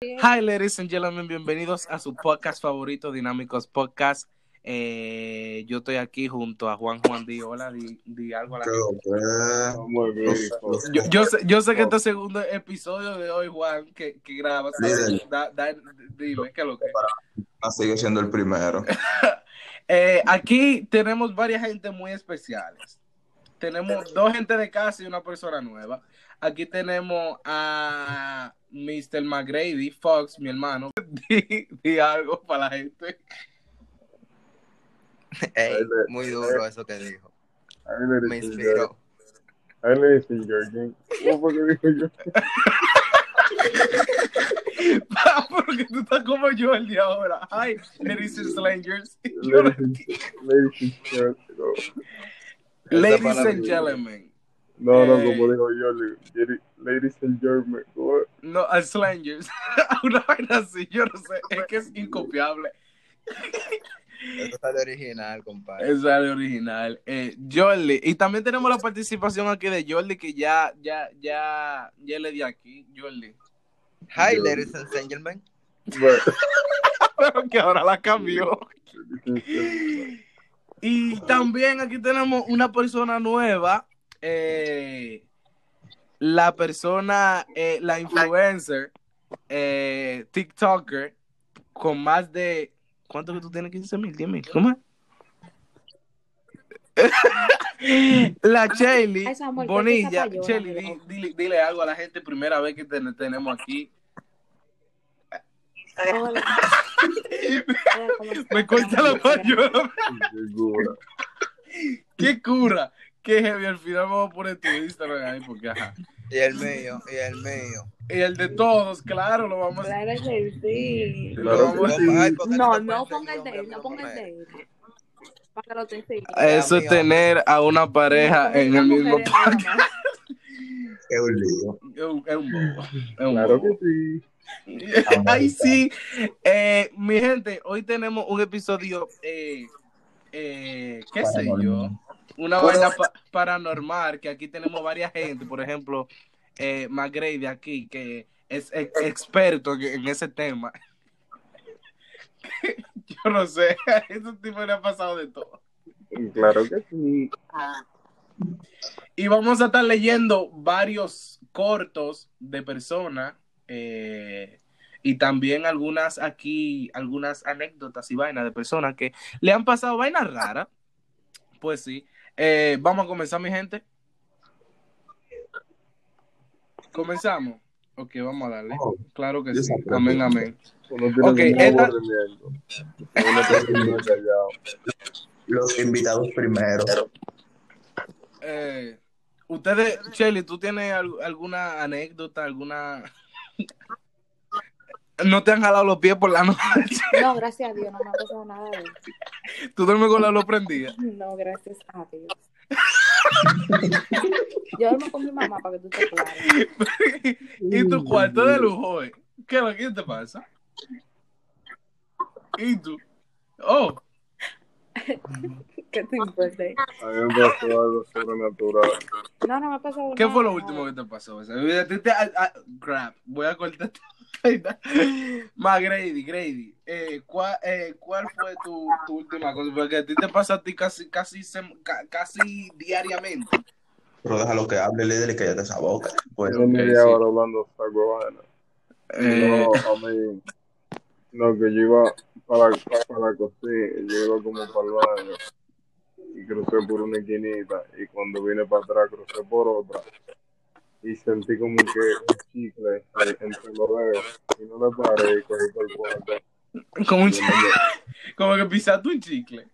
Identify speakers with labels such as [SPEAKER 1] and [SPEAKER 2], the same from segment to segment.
[SPEAKER 1] Hi, ladies and gentlemen, bienvenidos a su podcast favorito, Dinámicos Podcast. Eh, yo estoy aquí junto a Juan Juan Di. Hola, di, di algo a la gente.
[SPEAKER 2] Muy bien.
[SPEAKER 1] Yo, yo sé, yo sé que este segundo episodio de hoy, Juan, que, que grabas, da, da- dime, ¿qué lo que?
[SPEAKER 3] Ah, sigue siendo el primero.
[SPEAKER 1] Eh, aquí tenemos varias gente muy especiales. Tenemos dos gente de casa y una persona nueva. Aquí tenemos a Mr. McGrady Fox, mi hermano. Di, di algo para la gente.
[SPEAKER 4] Ey, muy duro eso que dijo. Me inspiró.
[SPEAKER 2] Ahí le dicen Jordan. ¿Cómo fue que dijo yo?
[SPEAKER 1] Porque tú estás como yo el día ahora. Hi, ladies and slangers.
[SPEAKER 2] Ladies.
[SPEAKER 1] Ladies and gentlemen.
[SPEAKER 2] No, no,
[SPEAKER 1] Eh.
[SPEAKER 2] como dijo yo, le- Ladies and gentlemen. ¿cómo es?
[SPEAKER 1] No, a slangers. Una vaina así, yo no sé. Es que es incopiable.
[SPEAKER 4] Eso sale original, compadre.
[SPEAKER 1] Esa es la original. Eh, Jordi. Y también tenemos la participación aquí de Jordi, que ya, ya, ya, ya le di aquí. Jordi.
[SPEAKER 4] Hi,
[SPEAKER 2] Yo-
[SPEAKER 4] ladies and gentlemen.
[SPEAKER 2] Bueno,
[SPEAKER 1] Pero que ahora la cambió. Y también aquí tenemos una persona nueva. Eh, la persona, eh, la influencer, eh, TikToker, con más de. ¿Cuánto que tú tienes? 15 mil, 10 mil. ¿Cómo es? la
[SPEAKER 5] Samuel, ¿qué
[SPEAKER 1] Bonilla. di-
[SPEAKER 5] amigo?
[SPEAKER 1] dile, dile algo a la gente, primera vez que te- tenemos aquí.
[SPEAKER 5] Hola.
[SPEAKER 1] Me corta la.
[SPEAKER 2] Segura.
[SPEAKER 1] ¡Qué cura! ¡Qué heavy! Al final vamos a poner tu Instagram ahí porque ajá.
[SPEAKER 4] Y el mío, y el mío.
[SPEAKER 1] Y el de todos, claro, lo vamos a
[SPEAKER 5] Claro que sí.
[SPEAKER 2] Claro que sí.
[SPEAKER 4] Ay, ¿por qué
[SPEAKER 5] No,
[SPEAKER 4] te
[SPEAKER 5] no ponga el
[SPEAKER 4] el
[SPEAKER 5] de él, no ponga el de él. Para que lo.
[SPEAKER 1] Eso es tener a una pareja en el mismo parque.
[SPEAKER 3] Es un lío.
[SPEAKER 1] Es un, es un bobo. Es un
[SPEAKER 2] Claro
[SPEAKER 1] bobo.
[SPEAKER 2] que sí.
[SPEAKER 1] Ay, sí. Eh, mi gente, hoy tenemos un episodio, eh, eh, qué sé yo, una vaina pa- paranormal, que aquí tenemos varias gente, por ejemplo, eh, McGrady aquí, que es ex- experto en, en ese tema. yo no sé, a ese tipo le ha pasado de todo.
[SPEAKER 2] Claro que sí.
[SPEAKER 1] Y vamos a estar leyendo varios cortos de personas eh, y también algunas aquí, algunas anécdotas y vainas de personas que le han pasado vainas raras. Pues sí. Eh, vamos a comenzar, mi gente. Comenzamos. Ok, vamos a darle.
[SPEAKER 3] Oh,
[SPEAKER 1] Claro que sí. Amén, amén. Ok, esta-.
[SPEAKER 3] Los invitados primero.
[SPEAKER 1] Eh, ustedes, Shelly, ¿tú tienes al- alguna anécdota, alguna... No te han jalado los pies por la noche.
[SPEAKER 5] No, gracias a Dios, no me ha pasado nada de eso.
[SPEAKER 1] Tú duermes con la luz prendida.
[SPEAKER 5] No, gracias a Dios. Yo duermo con mi mamá para que tú te clares.
[SPEAKER 1] y tu cuarto de lujo, eh. ¿Qué que te pasa? ¿Y tú? Oh,
[SPEAKER 5] ¿Qué te importa?
[SPEAKER 2] A mí me pasó algo sobrenatural.
[SPEAKER 5] No, no me ha pasado
[SPEAKER 1] ¿qué
[SPEAKER 5] nada.
[SPEAKER 1] fue lo último que te pasó? O sea, a ti te- a- a- crap, voy a cortar. Más Grady, Grady, eh, ¿cuál, eh, ¿cuál fue tu, tu última cosa? Porque a ti te pasa a ti casi, casi, sem- ca- casi diariamente.
[SPEAKER 3] Pero déjalo que hable, líder, y que ya esa boca. Pues,
[SPEAKER 2] Yo media
[SPEAKER 1] sí.
[SPEAKER 2] hablando esa huevona.
[SPEAKER 1] Eh,
[SPEAKER 2] No, a mí. No, que yo iba para, para la cocina, yo iba como para el baño y crucé por una esquinita y cuando vine para atrás crucé por otra y sentí como que un chicle ahí entre los dedos y no le paré y cogí por el cuarto.
[SPEAKER 1] como, un chi- como que pisaste un chicle.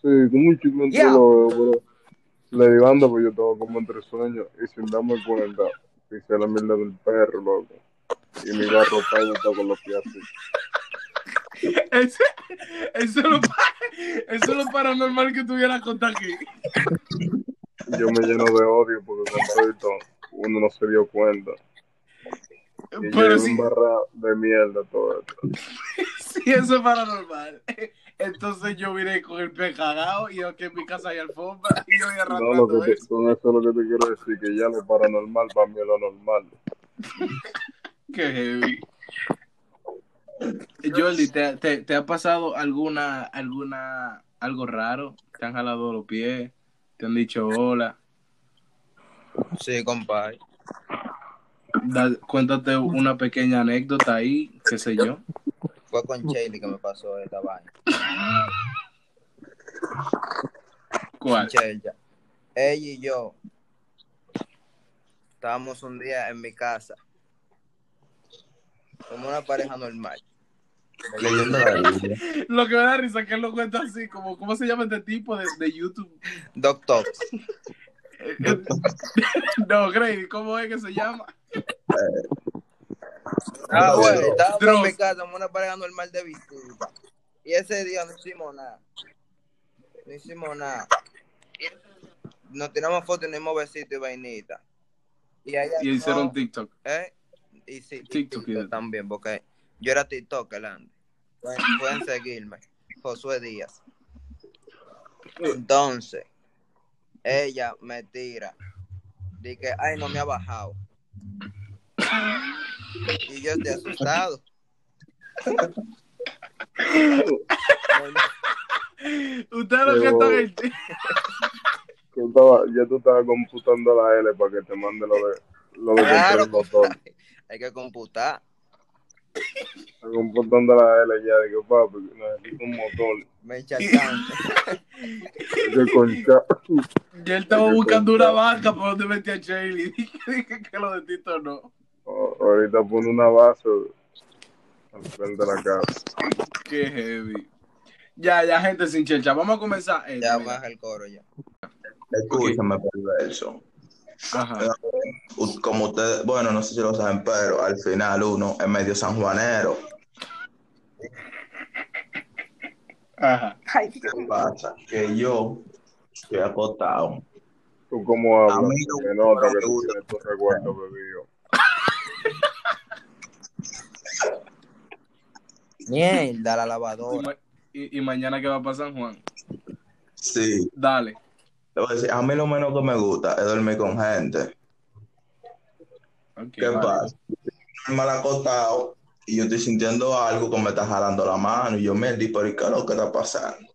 [SPEAKER 2] Sí, como un chicle entre
[SPEAKER 4] Yeah.
[SPEAKER 2] los dedos, pero le di banda porque yo estaba como entre sueños y sin darme cuenta pisé la mierda del perro, loco. Y mi barro está con los pies así.
[SPEAKER 1] Eso, eso, es lo, eso es lo paranormal que tuviera contar aquí.
[SPEAKER 2] yo me lleno de odio porque todo uno no se dio cuenta. Y
[SPEAKER 1] Pero sí,
[SPEAKER 2] un barra de mierda todo esto.
[SPEAKER 1] sí, eso es paranormal. Entonces yo vine con el pie cagado y aquí en mi casa hay alfombra y yo voy
[SPEAKER 2] No,
[SPEAKER 1] arrastrando
[SPEAKER 2] lo que te- con eso lo que te quiero decir, que ya lo paranormal para mí es lo normal.
[SPEAKER 1] Qué heavy. Jordi, ¿te, te, te ha pasado alguna, alguna, algo raro? ¿Te han jalado los pies? ¿Te han dicho hola?
[SPEAKER 4] Sí, compadre.
[SPEAKER 1] Da- cuéntate una pequeña anécdota ahí, qué sé yo.
[SPEAKER 4] Fue con Shelly que me pasó esta vaina.
[SPEAKER 1] ¿Cuál?
[SPEAKER 4] Ella. Ella y yo estábamos un día en mi casa. Como una pareja normal.
[SPEAKER 3] Leyendo la Biblia.
[SPEAKER 1] Lo que me da risa es que él lo cuenta así, como, ¿cómo se llama este tipo de, de YouTube?
[SPEAKER 4] Doctor.
[SPEAKER 1] Eh, eh, no, Grady, ¿cómo es que se llama?
[SPEAKER 4] Ah,
[SPEAKER 3] Dross.
[SPEAKER 4] bueno, estábamos en mi casa, como una pareja normal de visita. Y ese día no hicimos nada. No hicimos nada. Nos tiramos fotos y nos dimos besitos y vainita. Y, ella
[SPEAKER 1] Y hicieron
[SPEAKER 4] no,
[SPEAKER 1] TikTok.
[SPEAKER 4] ¿eh? Y sí, y
[SPEAKER 1] TikTok,
[SPEAKER 4] también, porque yo era TikTok, Andy. Pueden, pueden seguirme. Josué Díaz. Entonces, ella me tira. Dice, ay, no me ha bajado. Y yo estoy asustado.
[SPEAKER 1] Ustedes lo que están en-
[SPEAKER 2] Tú estaba- ya tú estabas computando la L para que te mande lo de lo de
[SPEAKER 4] Claro,
[SPEAKER 2] el.
[SPEAKER 4] Hay que computar.
[SPEAKER 2] Estaba computando la L ya, digo, papi, necesito un motor.
[SPEAKER 4] Me encharcante.
[SPEAKER 2] Que concha.
[SPEAKER 1] Y él estaba buscando una vaca por donde metía a Shaley. Dije que lo de Tito no.
[SPEAKER 2] Oh, Ahorita pone una base al frente de la casa.
[SPEAKER 1] Qué heavy. Ya, ya, gente sin chelcha. Vamos a comenzar. esto,
[SPEAKER 4] Ya
[SPEAKER 1] mira.
[SPEAKER 4] baja el coro ya.
[SPEAKER 3] Escúchame, perverso.
[SPEAKER 1] Ajá.
[SPEAKER 3] Como ustedes, bueno, no sé si lo saben, pero al final uno es medio sanjuanero.
[SPEAKER 1] Ajá.
[SPEAKER 3] ¿Qué pasa? Que yo estoy acostado.
[SPEAKER 2] ¿Tú cómo hablas?
[SPEAKER 3] A mí no
[SPEAKER 2] que tú tienes tu recuerdo bebido.
[SPEAKER 4] Mierda, la lavadora.
[SPEAKER 1] y mañana que va para San Juan.
[SPEAKER 3] Sí.
[SPEAKER 1] Dale.
[SPEAKER 3] Te voy a decir, a mí lo menos que me gusta es dormir con gente. ¿Qué
[SPEAKER 1] vale.
[SPEAKER 3] pasa? Estoy mal acostado y yo estoy sintiendo algo que me está jalando la mano y yo me di, pero ¿y qué es lo que está pasando?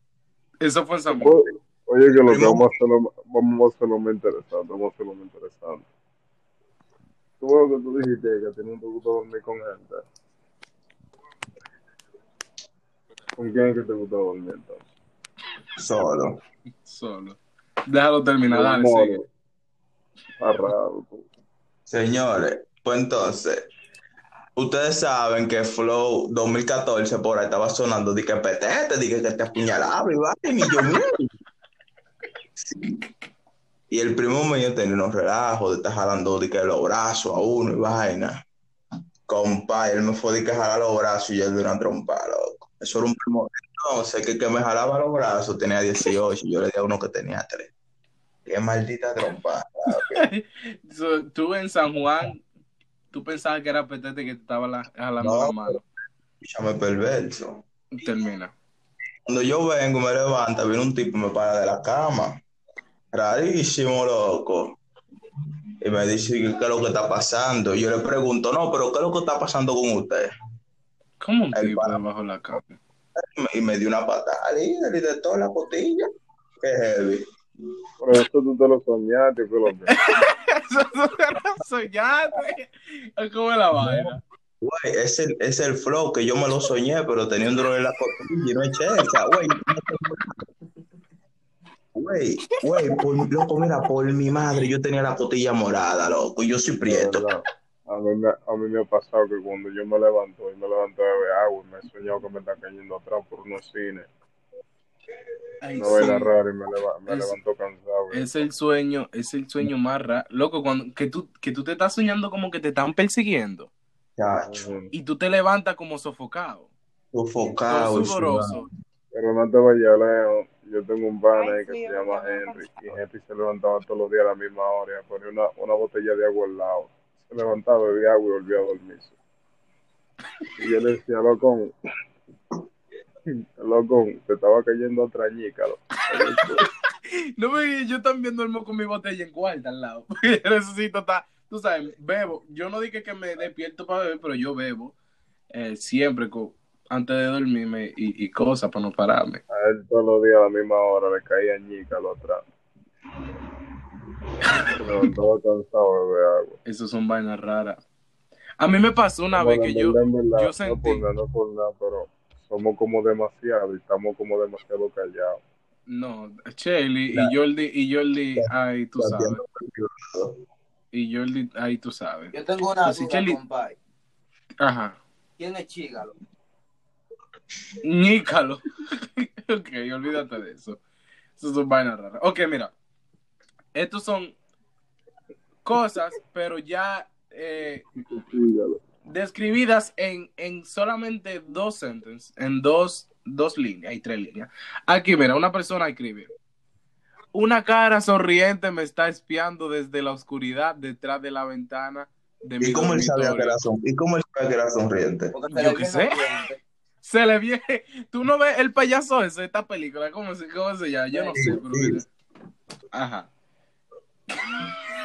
[SPEAKER 1] Eso fue Juan.
[SPEAKER 2] Oye, que lo que vamos a hacerlo, vamos a hacerlo interesante, vamos a hacerlo más interesante. Tú lo que tú dijiste, que tenías un gusto dormir con gente. ¿Con quién es que te gusta dormir entonces?
[SPEAKER 3] Solo.
[SPEAKER 1] Solo. Déjalo terminar, dale, sigue.
[SPEAKER 3] Señores, pues entonces, ustedes saben que Flow 2014 por ahí estaba sonando de que petete, de que, que te apuñalaba y vaina, y yo. Sí. Y el primo mío tenía unos relajos de estar jalando de que los brazos a uno y vaina. Compa, él me fue de que jalar los brazos y yo le di una trompa, loco. Eso era un primo. No, sé que el que me jalaba los brazos tenía 18 y yo le di a uno que tenía 3. Qué maldita trompa.
[SPEAKER 1] So, tú en San Juan, tú pensabas que era Petete que te estaba la- jalando
[SPEAKER 3] No.
[SPEAKER 1] la mano.
[SPEAKER 3] Escúchame perverso.
[SPEAKER 1] Termina.
[SPEAKER 3] Cuando yo vengo, me levanta, viene un tipo y me para de la cama. Rarísimo, loco. Y me dice, ¿qué es lo que está pasando? Y yo le pregunto, no, pero ¿qué es lo que está pasando con usted?
[SPEAKER 1] ¿Cómo un tipo debajo de la cama?
[SPEAKER 3] Y me, dio una patada líder y de toda la costilla. Qué heavy.
[SPEAKER 2] Pero eso tú te lo soñaste, ¿qué es lo?
[SPEAKER 1] Eso no era soñarte. ¿Cómo es la vaina?
[SPEAKER 3] Güey, es el, es el flow que yo me lo soñé, pero tenía un dolor en la costilla y no es checha, güey. Güey, güey, por, loco, mira, por mi madre, yo tenía la costilla morada, loco, y yo soy prieto.
[SPEAKER 2] A mí, me, a mí me ha pasado que cuando yo me levanto y me levanto de beber agua y me he soñado que me está cayendo atrás por unos cines.
[SPEAKER 1] Ay,
[SPEAKER 2] Una vaina
[SPEAKER 1] sí.
[SPEAKER 2] rara y me, leva- me
[SPEAKER 1] Es-
[SPEAKER 2] levanto cansado. güey.
[SPEAKER 1] Es el sueño, es el sueño más raro. Loco, cuando que tú, que tú te estás soñando como que te están persiguiendo y tú te levantas como sofocado,
[SPEAKER 3] sofocado
[SPEAKER 1] sudoroso.
[SPEAKER 2] Pero no te vayas lejos. Yo tengo un pana que
[SPEAKER 5] sí,
[SPEAKER 2] se llama Henry. Y Henry se levantaba todos los días a la misma hora y ponía una, una botella de agua al lado. Se levantaba, bebía agua y volvía a dormirse. Y yo le decía, loco, loco, te estaba cayendo otra ñica.
[SPEAKER 1] No me yo también duermo con mi botella en cuarta al lado. Yo necesito estar, tú sabes, bebo. Yo no dije que me despierto para beber, pero yo bebo. eh, siempre antes de dormirme y, y cosas para no pararme.
[SPEAKER 2] A él todos los días a la misma hora le caía ñícalo atrás. Pero todo cansado de beber agua.
[SPEAKER 1] Eso son vainas raras. A mí me pasó una vez que yo,
[SPEAKER 2] verdad,
[SPEAKER 1] yo
[SPEAKER 2] No
[SPEAKER 1] sentí,
[SPEAKER 2] por nada, no por nada, pero somos como demasiado y estamos como demasiado callados.
[SPEAKER 1] no, Shelly y Jordi, y Jordi, ahí tú sabes. Y Jordi, ahí tú sabes.
[SPEAKER 4] Yo tengo una
[SPEAKER 1] Así,
[SPEAKER 4] duda, compadre.
[SPEAKER 1] Ajá.
[SPEAKER 4] ¿Quién es Chígalo?
[SPEAKER 1] Nícalo. ok, olvídate de eso. Eso son vainas raras. Ok, mira. Estos son cosas, pero ya eh, describidas en, en solamente dos sentences, en dos, dos líneas, hay tres líneas. Aquí, mira, una persona escribe. Una cara sonriente me está espiando desde la oscuridad detrás de la ventana de mi
[SPEAKER 3] ¿Y cómo él sabía que era, son- ¿y cómo él sabía que era sonriente?
[SPEAKER 1] Yo qué sé. Se le viene. Tú no ves el payaso ese de esta película. ¿Cómo se, cómo se llama? Yo no sé, pero. Ajá.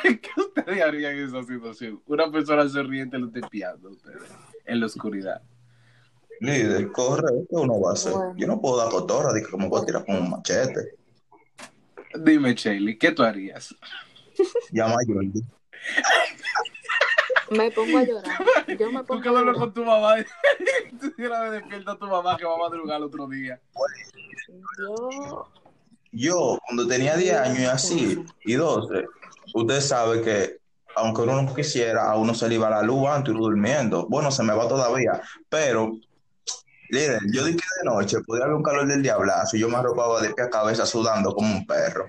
[SPEAKER 1] ¿Qué ustedes harían en esa situación? Una persona sonriente lo está espiando a ustedes en la oscuridad.
[SPEAKER 3] Líder, corre, ¿qué uno va a hacer?
[SPEAKER 5] Bueno.
[SPEAKER 3] Yo no puedo dar cotorra, que como voy a tirar con un machete.
[SPEAKER 1] Dime, Shelly, ¿qué tú harías?
[SPEAKER 3] Llama a Jordi.
[SPEAKER 5] Me pongo a llorar. Yo me
[SPEAKER 1] Tú
[SPEAKER 5] pongo
[SPEAKER 1] que
[SPEAKER 5] a
[SPEAKER 1] duermes
[SPEAKER 5] llorar.
[SPEAKER 1] con tu mamá. Tú vez despierta a tu mamá que va a madrugar el otro día.
[SPEAKER 5] Yo,
[SPEAKER 3] Yo, cuando tenía 10 años y así, y 12, usted sabe que aunque uno no quisiera, a uno se le iba la luz antes y uno durmiendo. Bueno, se me va todavía, pero, líder, yo dije de noche, podía haber un calor del diablazo y yo me arropaba de pie a cabeza sudando como un perro.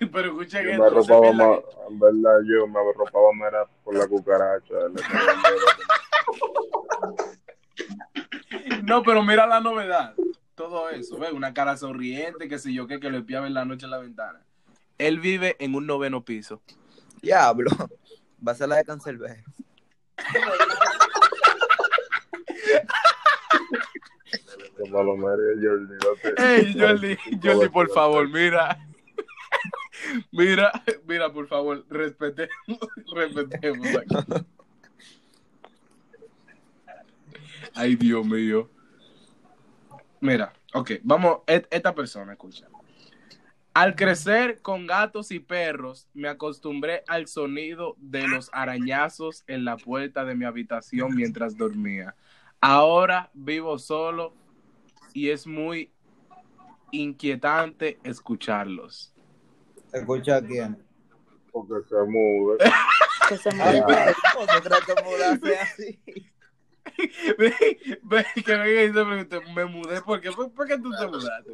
[SPEAKER 1] Pero escuchen
[SPEAKER 2] Yo
[SPEAKER 1] esto.
[SPEAKER 2] me arropaba más, en verdad, yo me arropaba más por la cucaracha.
[SPEAKER 1] No, pero mira la novedad. Todo eso, ¿ves? Una cara sonriente, que sé yo qué, que lo espiaba en la noche en la ventana. Él vive en un noveno piso.
[SPEAKER 4] Diablo. Va a ser la de Cancelbero.
[SPEAKER 1] Ey, Jordi, por favor, mira. Mira, mira, por favor, respetemos, respetemos. aquí. Ay, Dios mío. Mira, ok, vamos, et- esta persona, escucha. Al crecer con gatos y perros, me acostumbré al sonido de los arañazos en la puerta de mi habitación mientras dormía. Ahora vivo solo y es muy inquietante escucharlos.
[SPEAKER 4] ¿Escucha a quién?
[SPEAKER 2] Porque se mude.
[SPEAKER 5] que se
[SPEAKER 4] pero, ¿cómo se cree que mudarse así?
[SPEAKER 1] Que venga y se pregunte, me mudé, ¿por qué? ¿Por, por qué tú te mudaste?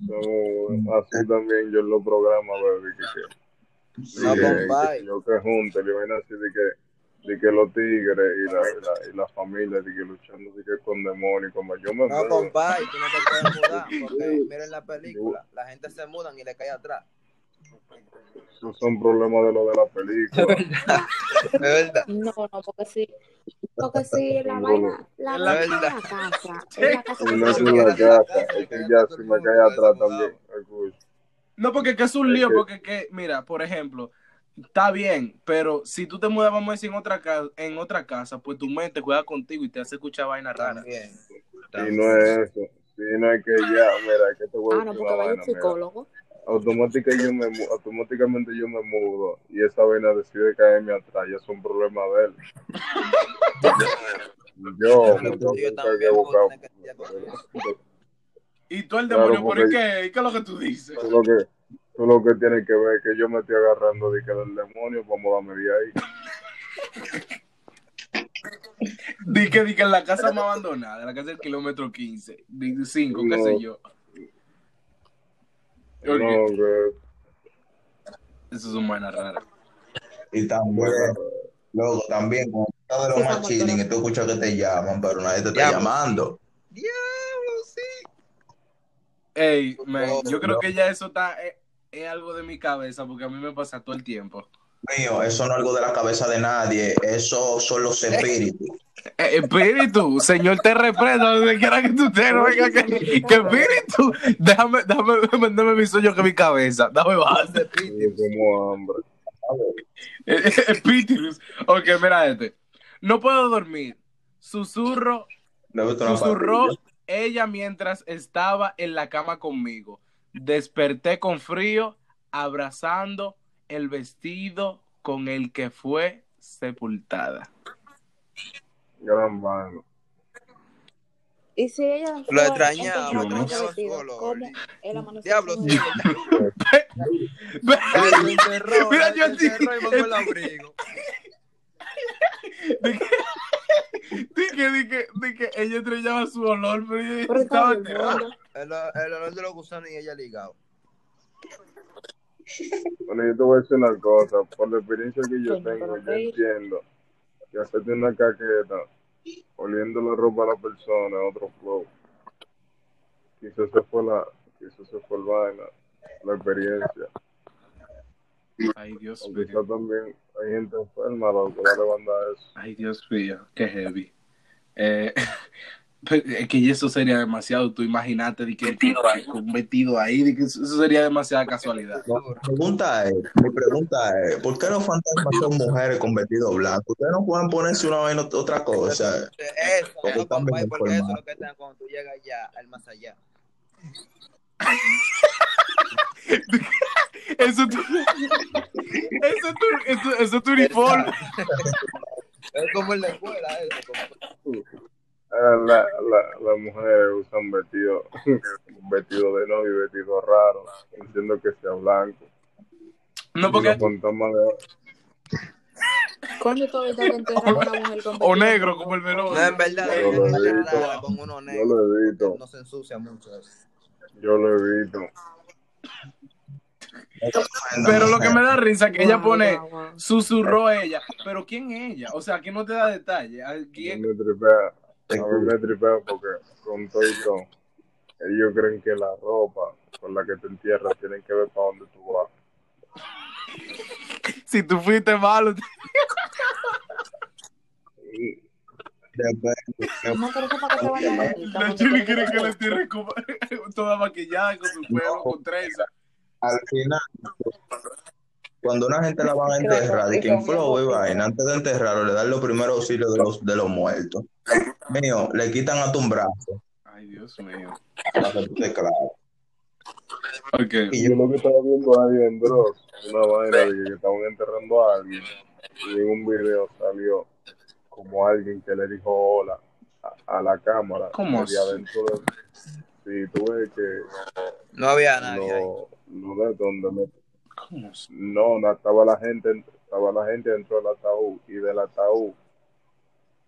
[SPEAKER 2] No. Así también yo lo programa, baby, que, que, que-
[SPEAKER 4] compadre.
[SPEAKER 2] que yo que junte, le van así de que, de que los tigres y la, y la, y la familia de que luchando de que con demonios, como yo me
[SPEAKER 4] No,
[SPEAKER 2] mudo.
[SPEAKER 4] compadre, tú no te puedes mudar. Porque miren la película. La gente se mudan y le cae atrás.
[SPEAKER 2] Esos son problemas de lo de la película.
[SPEAKER 4] Es verdad.
[SPEAKER 5] No, no, porque si, porque si la
[SPEAKER 2] No,
[SPEAKER 5] vaina, la
[SPEAKER 4] no.
[SPEAKER 5] vaina en la casa, en la casa
[SPEAKER 2] Y no
[SPEAKER 5] se
[SPEAKER 2] es la casa, es que ya si me cae atrás también.
[SPEAKER 1] No, porque que es un lío,
[SPEAKER 2] que-
[SPEAKER 1] porque que, mira, por ejemplo, está bien, pero si tú te mudas, vamos a decir, en otra, casa, en otra casa, pues tu mente juega contigo y te hace escuchar vainas raras.
[SPEAKER 4] También.
[SPEAKER 2] Y no es eso. Si no es que ya, mira, que te voy a
[SPEAKER 5] Ah, no, porque
[SPEAKER 2] una
[SPEAKER 5] vaya un
[SPEAKER 2] mira. Automática yo me, automáticamente yo me mudo y esa vaina decide caerme atrás, ya es un problema de él. Yo tengo
[SPEAKER 4] Yo
[SPEAKER 2] que
[SPEAKER 4] también,
[SPEAKER 2] buscar. Tú
[SPEAKER 1] Y tú el
[SPEAKER 2] Claro,
[SPEAKER 1] demonio, ¿por
[SPEAKER 2] porque-
[SPEAKER 1] qué? ¿Qué es lo que tú dices?
[SPEAKER 2] lo que, tú lo que tienes que ver es que yo me estoy agarrando de que del demonio, vamos a darme de ahí.
[SPEAKER 1] Di que, di que en la casa más abandonada, en la casa del kilómetro 15, 5, qué
[SPEAKER 2] No.
[SPEAKER 1] sé yo.
[SPEAKER 2] No, que,
[SPEAKER 1] Eso es un vainas raras.
[SPEAKER 3] Y también, luego también, tú estás de lo
[SPEAKER 5] Sí,
[SPEAKER 3] más chilling y
[SPEAKER 5] todos.
[SPEAKER 3] tú escuchas que te llaman, pero nadie te está
[SPEAKER 4] Diablo.
[SPEAKER 3] llamando.
[SPEAKER 4] Diablo, sí.
[SPEAKER 1] Ey, man, yo
[SPEAKER 4] Oh,
[SPEAKER 1] creo
[SPEAKER 3] no.
[SPEAKER 1] que ya eso está, es, es algo de mi cabeza, porque a mí me pasa todo el tiempo.
[SPEAKER 3] Mío, eso no es algo de la cabeza de nadie, eso son los espíritus.
[SPEAKER 1] Eh, espíritu, Señor, te reprenda donde quiera que tú estés, no venga que, que espíritu, déjame, déjame venderme mi sueño que mi cabeza, dame base.
[SPEAKER 2] como hambre.
[SPEAKER 1] Eh, Espíritus. Ok, mira este. No puedo dormir. Susurro Susurró ella mientras estaba en la cama conmigo. Desperté con frío, abrazando el vestido con el que fue sepultada.
[SPEAKER 2] Gran vaina.
[SPEAKER 5] Y si ella
[SPEAKER 4] Lo
[SPEAKER 5] encontró
[SPEAKER 1] lo.
[SPEAKER 5] ¿cómo el
[SPEAKER 4] Diablo, sí.
[SPEAKER 1] Mira, yo
[SPEAKER 4] mandó el abrigo.
[SPEAKER 1] Que, de que ella extrañaba su olor, pero ella
[SPEAKER 5] Pero
[SPEAKER 1] estaba
[SPEAKER 5] mundo.
[SPEAKER 4] El, el olor de los gusanos y ella ligado.
[SPEAKER 2] Bueno, yo te voy a decir una cosa. Por la experiencia que yo tengo, yo entiendo que hacerte una caqueta oliendo la ropa a la persona otro flow. Quizás se fue la, quizás se fue el vaina, la experiencia.
[SPEAKER 1] Ay, Dios mío.
[SPEAKER 2] quizás también hay gente enferma loco, que va a levantar eso.
[SPEAKER 1] Ay, Dios mío, qué heavy. Eh, es que eso sería demasiado. Tú imagínate de que, que un vestido ahí, de que eso eso sería demasiada casualidad.
[SPEAKER 3] No, mi pregunta es, mi pregunta es, ¿por qué los fantasmas son mujeres con vestido blanco? Ustedes no pueden ponerse una vaina otra cosa.
[SPEAKER 4] Eso,
[SPEAKER 3] Porque
[SPEAKER 4] no,
[SPEAKER 3] están
[SPEAKER 4] compadre,
[SPEAKER 3] bien
[SPEAKER 4] porque eso es lo que te dan cuando tú llegas ya al más allá.
[SPEAKER 1] Eso es tu, eso es tu, eso, eso es tu uniforme.
[SPEAKER 4] Es como en la escuela, eso. compadre.
[SPEAKER 2] Ah, La, la, las mujeres usan vestido, vestido de novio y vestido raro, entiendo que sea blanco.
[SPEAKER 1] No, porque.
[SPEAKER 5] ¿Cuándo tú enterras a una mujer con
[SPEAKER 1] O negro, como el melón.
[SPEAKER 4] No, en verdad,
[SPEAKER 2] Yo lo
[SPEAKER 4] rara con uno
[SPEAKER 2] yo
[SPEAKER 4] negro.
[SPEAKER 2] lo he visto,
[SPEAKER 4] No se ensucia mucho eso.
[SPEAKER 2] yo lo he visto.
[SPEAKER 1] Pero lo que me da risa es que ella pone, susurró ella. Pero ¿quién es ella? O sea, aquí no te da detalle. Aquí es-
[SPEAKER 2] me tripea, a mí me tripea porque con todo y todo, ellos creen que la ropa con la que te entierras tienen que ver para dónde tú vas.
[SPEAKER 1] si tú fuiste malo,
[SPEAKER 2] Y
[SPEAKER 3] Depende.
[SPEAKER 5] No, pero eso para que te
[SPEAKER 1] la
[SPEAKER 5] tú
[SPEAKER 1] quiere que tierra como- toda maquillada con su pelo, con trenza.
[SPEAKER 3] Al final, cuando una gente la van a enterrar, y que en flow y vaina, antes de enterrarlo, le dan los primeros auxilios de los, de los muertos. Mío, le quitan a tu un brazo,
[SPEAKER 1] Ay, Dios mío.
[SPEAKER 3] para que tú te. Y
[SPEAKER 2] yo lo que estaba viendo ahí en Dross, una vaina de que estaban enterrando a alguien, y en un video salió como alguien que le dijo hola a, a la cámara.
[SPEAKER 1] ¿Cómo
[SPEAKER 2] y adentro de... Sí, tú ves que
[SPEAKER 4] No había nadie ahí.
[SPEAKER 2] no, no de donde me No, no estaba la gente, estaba la gente dentro del ataúd y del ataúd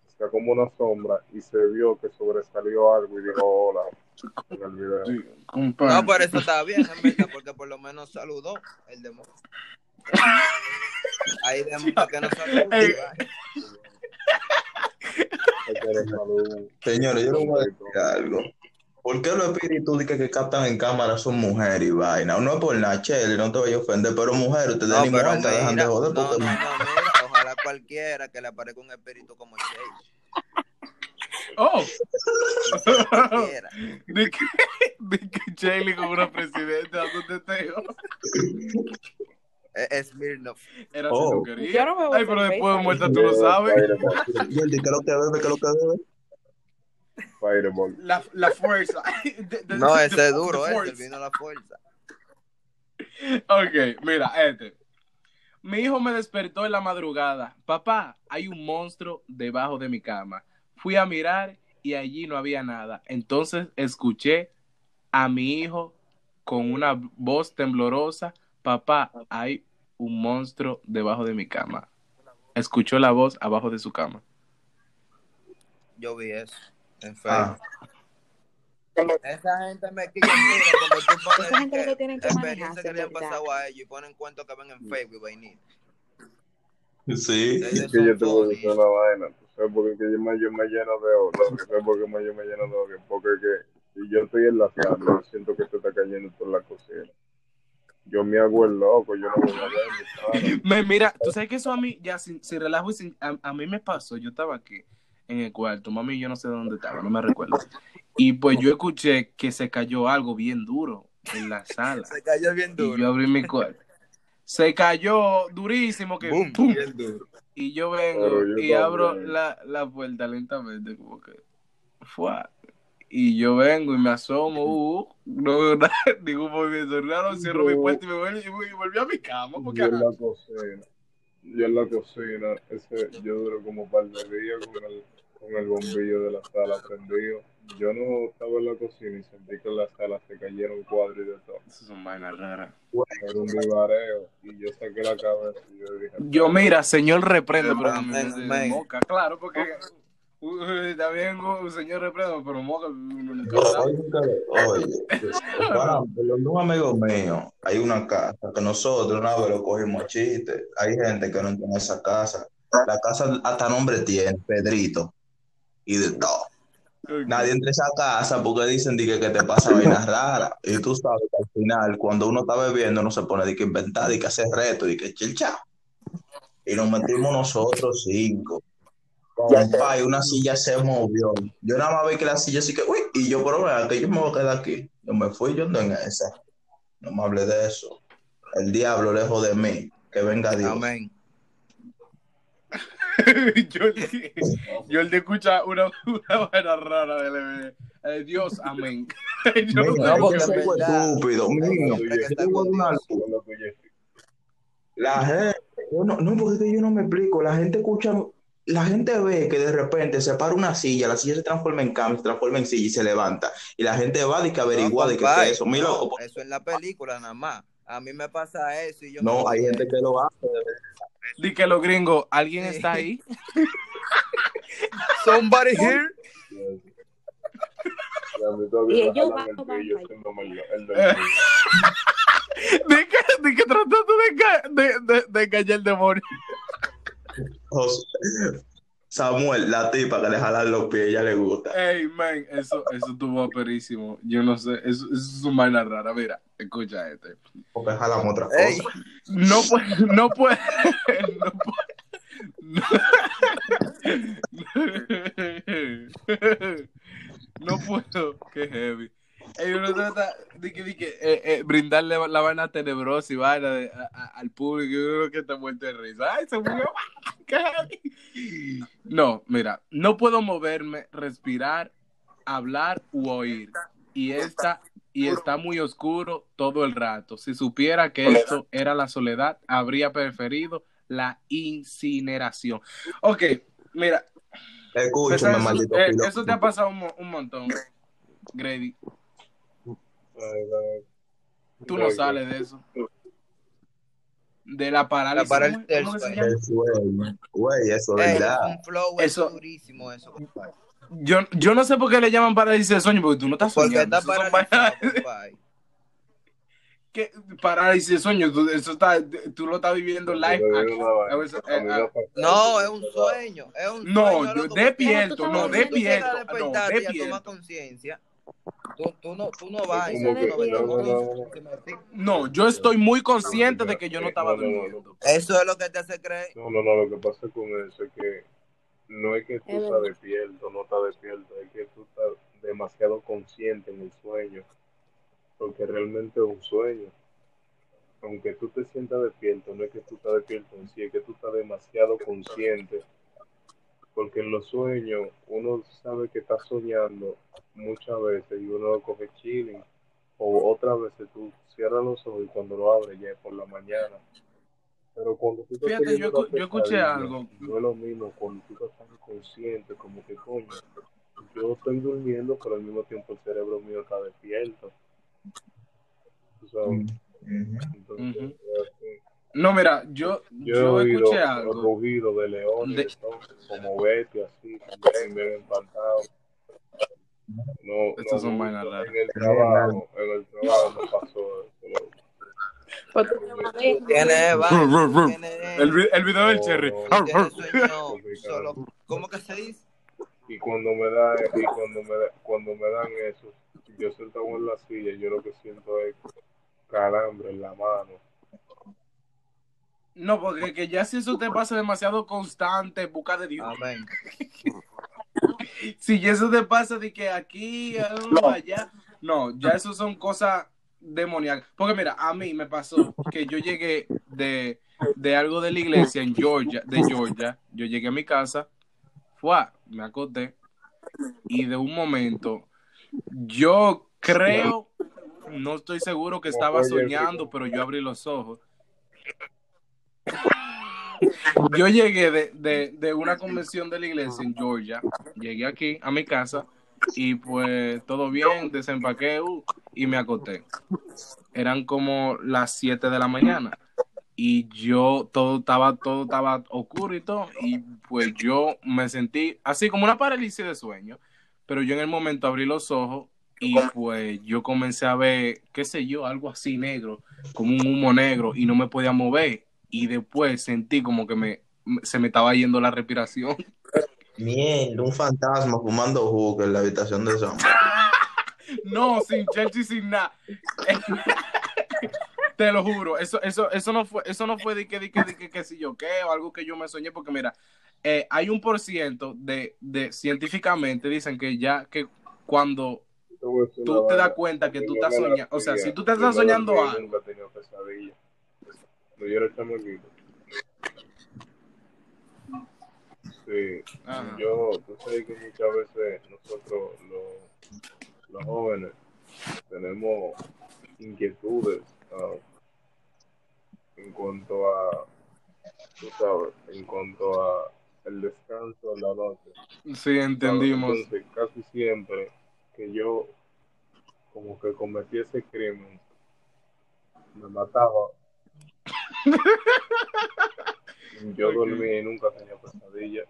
[SPEAKER 2] está como una sombra y se vio que sobresalió algo y dijo hola en el video.
[SPEAKER 1] Sí, compadre.
[SPEAKER 4] No, pero eso estaba bien, en verdad, porque por lo menos saludó el demonio. Ahí demuestra que no saludó.
[SPEAKER 1] Ey.
[SPEAKER 3] Señores, yo les voy a decir algo. ¿Por qué los espíritus de que, que captan en cámara son mujeres y vaina? No es por nada, Chele, no te voy a ofender, pero mujeres, ustedes
[SPEAKER 4] No,
[SPEAKER 3] ni dejan de
[SPEAKER 4] no,
[SPEAKER 3] joder
[SPEAKER 4] no, no,
[SPEAKER 3] porque
[SPEAKER 4] mira, ojalá cualquiera que le aparezca un espíritu como Chase.
[SPEAKER 1] Oh,
[SPEAKER 4] Cualquiera.
[SPEAKER 1] de que, de que como una presidenta dando teteo.
[SPEAKER 4] Es, es Smirnoff.
[SPEAKER 1] Era
[SPEAKER 3] Oh.
[SPEAKER 1] si.
[SPEAKER 5] Yo no me voy
[SPEAKER 1] Ay, pero después de muerta tú lo sabes.
[SPEAKER 3] Yo, ¿qué es lo que bebe? ¿Qué es lo que bebe?
[SPEAKER 2] Fireball.
[SPEAKER 1] La, la fuerza. The- the-
[SPEAKER 4] No, ese es duro,
[SPEAKER 1] force.
[SPEAKER 4] el vino la fuerza.
[SPEAKER 1] Ok, mira, este. Mi hijo me despertó en la madrugada. Papá, hay un monstruo debajo de mi cama. Fui a mirar y allí no había nada. Entonces escuché a mi hijo con una voz temblorosa. Papá, hay un monstruo debajo de mi cama. Escuchó la voz abajo de su cama.
[SPEAKER 4] Yo vi eso en
[SPEAKER 3] Ah.
[SPEAKER 4] Facebook. Esa gente me quilla cuando tú pones
[SPEAKER 5] Esa gente lo
[SPEAKER 4] que-
[SPEAKER 5] que tienen que
[SPEAKER 4] experiencias
[SPEAKER 5] manejarse,
[SPEAKER 4] que le han pasado a ellos y ponen cuentos que ven en Facebook y vainita.
[SPEAKER 3] Sí.
[SPEAKER 2] Es que yo te voy a decir una vaina. ¿Tú sabes por qué yo me, yo me lleno de odio? ¿Tú ¿Sabes por qué me- yo me lleno de odio? Porque que si yo estoy en la sala, yo siento que se está cayendo por la cocina. Yo me hago el loco, yo no voy a ver.
[SPEAKER 1] Me, mira, tú sabes que eso a mí, ya sin, sin relajo y sin. A, a mí me pasó. Yo estaba aquí en el cuarto. Mami, yo no sé dónde estaba, no me recuerdo. Y pues yo escuché que se cayó algo bien duro en la sala.
[SPEAKER 4] Se cayó bien
[SPEAKER 1] Y
[SPEAKER 4] duro.
[SPEAKER 1] yo abrí mi cuarto. Se cayó durísimo que y yo vengo
[SPEAKER 2] yo
[SPEAKER 1] y abro la, la puerta lentamente como que Fue. Y yo vengo y me asomo, uh, no, no, ningún movimiento raro, cierro mi puerta y me y voy- y volví a mi cama. Porque,
[SPEAKER 2] Yo en la cocina, ese, yo duré como un par de días con el, con el bombillo de la sala prendido. Yo no estaba en la cocina y sentí que en la sala se cayeron cuadros y de todo.
[SPEAKER 1] Esas son vainas raras.
[SPEAKER 2] Era un vivareo y yo saqué la cabeza y yo dije,
[SPEAKER 1] Yo, mira, señor reprende, pero no me moca, claro, porque está bien, señor reprende, pero moca, uno.
[SPEAKER 3] Oye, para, por lo menos un amigo mío, hay una casa que nosotros una vez lo cogimos chiste. Hay gente que no entiende esa casa. La casa hasta nombre tiene, Pedrito, y de todo. Nadie entra a esa casa porque dicen di que, que te pasa vainas raras. Y tú sabes que al final, cuando uno está bebiendo, no se pone de que inventar, de que hacer reto, y que chilcha. Y nos metimos nosotros cinco. Compa, y una silla se movió. Yo nada más vi que la silla así que, uy, y yo, pero vean que yo me voy a quedar aquí. Yo me fui, yo ando en esa. No me hable de eso. El diablo lejos de mí. Que venga Dios.
[SPEAKER 4] Amén.
[SPEAKER 1] yo, el- yo el de escucha una, una vaina rara de, de Dios, amén. Yo
[SPEAKER 3] Mira,
[SPEAKER 1] sé
[SPEAKER 3] porque
[SPEAKER 1] qué-
[SPEAKER 3] soy
[SPEAKER 4] verdad.
[SPEAKER 3] estúpido. La gente, yo no, no, porque yo no me explico. La gente escucha, la gente ve que de repente se para una silla, la silla se transforma en cama, se transforma en silla y se levanta. Y la gente va de que averigua de qué es eso.
[SPEAKER 4] No, eso en la película nada más. A mí me pasa eso y yo
[SPEAKER 3] no,
[SPEAKER 4] me
[SPEAKER 3] hay gente que lo hace.
[SPEAKER 1] Di que los gringos, ¿alguien
[SPEAKER 4] Sí.
[SPEAKER 1] está ahí?
[SPEAKER 4] Somebody here.
[SPEAKER 2] Y
[SPEAKER 5] ellos van-
[SPEAKER 2] del
[SPEAKER 1] Di que, di que tratando de, de, de, de callar el demonio.
[SPEAKER 3] Samuel, la tipa que le jalan los pies, ella le gusta.
[SPEAKER 1] Ey, man, eso, eso estuvo aperísimo. Yo no sé, eso, eso es una vaina rara. Mira, escucha este.
[SPEAKER 3] Porque jalan otra
[SPEAKER 4] Ey,
[SPEAKER 3] cosa.
[SPEAKER 1] No puede, no puede, no puede. No, puedo, qué heavy. Uno trata de que, de que, eh, eh, brindarle la vaina tenebrosa y vaina de- a- a- al público y uno que está muerto de risa. Ay, se murió. No, mira, no puedo moverme, respirar, hablar u oír. Y esta y está muy oscuro todo el rato. Si supiera que esto era la soledad, habría preferido la incineración. Ok, mira,
[SPEAKER 3] Escúchame,
[SPEAKER 1] eso,
[SPEAKER 3] maldito
[SPEAKER 1] eh, eso te ha pasado un, un montón, Grady. Tú no sales de eso. De la parálisis.
[SPEAKER 4] La parálisis
[SPEAKER 1] ¿cómo-
[SPEAKER 4] del sueño.
[SPEAKER 3] Güey, eso es verdad.
[SPEAKER 4] un flow
[SPEAKER 1] Eso-
[SPEAKER 4] es durísimo eso, compadre.
[SPEAKER 1] Yo, yo no sé por qué le llaman parálisis de sueño, porque tú no estás
[SPEAKER 4] Porque
[SPEAKER 1] soñando.
[SPEAKER 4] está paralizado, compadre.
[SPEAKER 1] ¿Qué? Parálisis de sueño, tú, eso está, tú lo estás viviendo live eh, ah.
[SPEAKER 4] No, es un sueño, es un
[SPEAKER 1] No,
[SPEAKER 4] sueño.
[SPEAKER 1] yo despierto, no, despierto, no,
[SPEAKER 4] y a
[SPEAKER 1] despierto.
[SPEAKER 4] Tú, tú no, tú no vas.
[SPEAKER 2] Que-
[SPEAKER 4] no,
[SPEAKER 2] no, no, no,
[SPEAKER 4] no.
[SPEAKER 1] No, yo estoy muy consciente de que yo no estaba
[SPEAKER 2] No, no, no, no.
[SPEAKER 1] durmiendo.
[SPEAKER 4] Eso es lo que te hace creer.
[SPEAKER 2] No, no, no, lo que pasa con eso es que no es que tú
[SPEAKER 5] Es
[SPEAKER 2] estás despierto, no estás despierto, es que tú estás demasiado consciente en el sueño, porque realmente es un sueño. Aunque tú te sientas despierto, no es que tú estás despierto en sí, es que tú estás demasiado consciente, porque en los sueños uno sabe que está soñando muchas veces y uno lo coge chilling, o otras veces tú cierras los ojos y cuando lo abres ya es por la mañana. Pero cuando tú estás
[SPEAKER 1] Fíjate, yo escu- yo escuché algo.
[SPEAKER 2] No es lo mismo cuando tú estás consciente, como que coño, yo estoy durmiendo, pero al mismo tiempo el cerebro mío está despierto. Tú sabes, entonces,
[SPEAKER 1] Ujú.
[SPEAKER 2] es así.
[SPEAKER 1] No, mira, yo,
[SPEAKER 2] Yo,
[SPEAKER 1] escuché algo.
[SPEAKER 2] rugido de leones,
[SPEAKER 1] De-
[SPEAKER 2] como Betty, así, también me han espantado. No,
[SPEAKER 1] Estas
[SPEAKER 2] no
[SPEAKER 1] son vainas raras.
[SPEAKER 2] En el trabajo, en el trabajo me pasó eso.
[SPEAKER 5] Pues.
[SPEAKER 4] Tiene, va, tiene,
[SPEAKER 1] El, vi- el video del
[SPEAKER 2] No,
[SPEAKER 1] cherry.
[SPEAKER 2] no,
[SPEAKER 4] solo. ¿Cómo que se dice?
[SPEAKER 2] y cuando me da y cuando me da- cuando me dan eso yo sentado en la silla yo lo que siento es calambre en la mano
[SPEAKER 1] No, porque que ya si eso te pasa demasiado constante, busca de Dios.
[SPEAKER 4] Amén.
[SPEAKER 1] Si eso te pasa de que aquí, uh, allá, no, ya eso son cosas demoníacas. Porque mira, a mí me pasó que yo llegué de, de algo de la iglesia en Georgia, de Georgia, yo llegué a mi casa, fue, me acosté, y de un momento, yo creo, no estoy seguro que estaba soñando, pero yo abrí los ojos. Yo llegué de, de, de una convención de la iglesia en Georgia, llegué aquí a mi casa y pues todo bien, desempaqué uh, y me acosté. Eran como las 7 de la mañana y yo todo estaba todo estaba oscuro y y pues yo me sentí así como una parálisis de sueño, pero yo en el momento abrí los ojos y pues yo comencé a ver, qué sé yo, algo así negro, como un humo negro y no me podía mover y después sentí como que me se me estaba yendo la respiración.
[SPEAKER 3] Mierda, un fantasma fumando jugo en la habitación de Sam.
[SPEAKER 1] No, sin Chelsea, sin nada. Te lo juro, eso, eso, eso no fue, eso no fue de que, de que, de que, que si yo qué, o algo que yo me soñé, porque mira, eh, hay un por ciento de, de científicamente dicen que ya que cuando tú te das cuenta que tú estás soñando, o sea, si tú te estás soñando algo,
[SPEAKER 2] Cuando yo era chamaquito. Sí,
[SPEAKER 1] Ajá.
[SPEAKER 2] yo, tú sabes que muchas veces nosotros los, los jóvenes tenemos inquietudes ah, en cuanto a, tú sabes, en cuanto a el descanso en la noche.
[SPEAKER 1] sí, entendimos.
[SPEAKER 2] Entonces, casi siempre que yo como que cometí ese crimen, me mataba. yo dormí y nunca tenía pesadilla.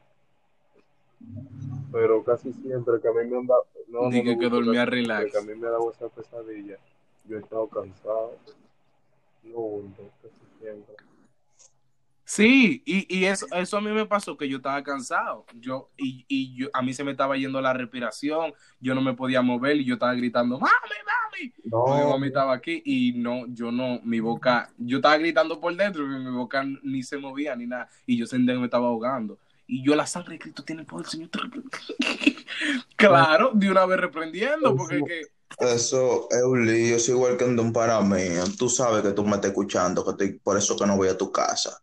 [SPEAKER 2] Pero casi siempre que a mí me han dado... No, no
[SPEAKER 1] Dije
[SPEAKER 2] me
[SPEAKER 1] que dormía relax.
[SPEAKER 2] Que a mí me ha dado esa pesadilla. Yo he estado cansado. No, no, casi siempre.
[SPEAKER 1] Sí, y, y eso, eso a mí me pasó que yo estaba cansado. Yo, y, y yo, a mí se me estaba yendo la respiración, yo no me podía mover y yo estaba gritando, mami, mami.
[SPEAKER 3] No,
[SPEAKER 1] mami estaba aquí y no, yo no, mi boca, yo estaba gritando por dentro y mi boca ni se movía ni nada. Y yo sentía que me estaba ahogando. Y yo, la sangre de Cristo tiene poder, Señor. te reprendo". claro, de una vez reprendiendo, porque es que,
[SPEAKER 3] eso es un lío, es igual que un para mí. Tú sabes que tú me estás escuchando, que estoy, por eso que no voy a tu casa.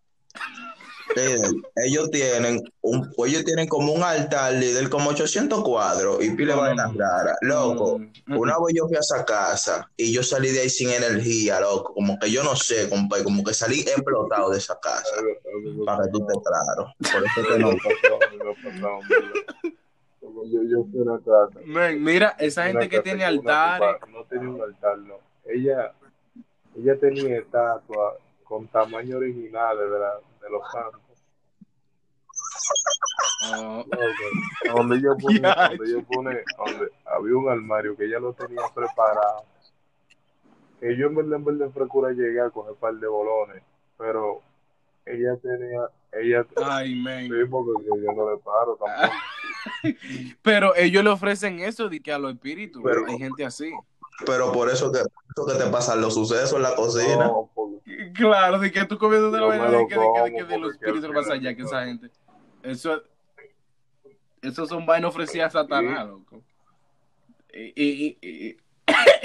[SPEAKER 3] Miren, ellos tienen un, ellos tienen como un altar líder como 800 cuadros y pile vainas
[SPEAKER 1] no.
[SPEAKER 3] raras. Loco,
[SPEAKER 1] no, no.
[SPEAKER 3] una vez yo fui a esa casa y yo salí de ahí sin energía, loco. Como que yo no sé, compa, como que salí explotado de esa casa.
[SPEAKER 2] A a
[SPEAKER 3] Para que tú estés
[SPEAKER 2] pasó-
[SPEAKER 3] claro. Por eso
[SPEAKER 2] a
[SPEAKER 3] que
[SPEAKER 2] mí
[SPEAKER 3] no.
[SPEAKER 2] a mira. Como yo, yo fui a una casa
[SPEAKER 1] Men, mira, esa
[SPEAKER 2] una
[SPEAKER 1] gente que tiene altares,
[SPEAKER 2] no tenía un altar, no. Ella, ella tenía estatua con tamaño original de, la, de los santos.
[SPEAKER 1] oh,
[SPEAKER 2] Loco, Donde ella pone,
[SPEAKER 1] Ya.
[SPEAKER 2] donde ella pone, donde había un armario que ella lo tenía preparado. Que yo en verdad, en verdad procura llegar a coger un par de bolones, pero ella tenía, ella,
[SPEAKER 1] ay,
[SPEAKER 2] sí, porque yo, yo no le paro tampoco.
[SPEAKER 1] Pero ellos le ofrecen eso de que a los espíritus.
[SPEAKER 3] Pero-
[SPEAKER 1] Hay gente así.
[SPEAKER 3] Pero por eso que, por eso que te pasan los sucesos en la cocina.
[SPEAKER 2] No,
[SPEAKER 1] Claro, de que tú comiendo de la de que, de que, de los espíritus más allá que esa gente. Eso, eso son vainas ofrecidas a Satanás, loco. Y, y, y,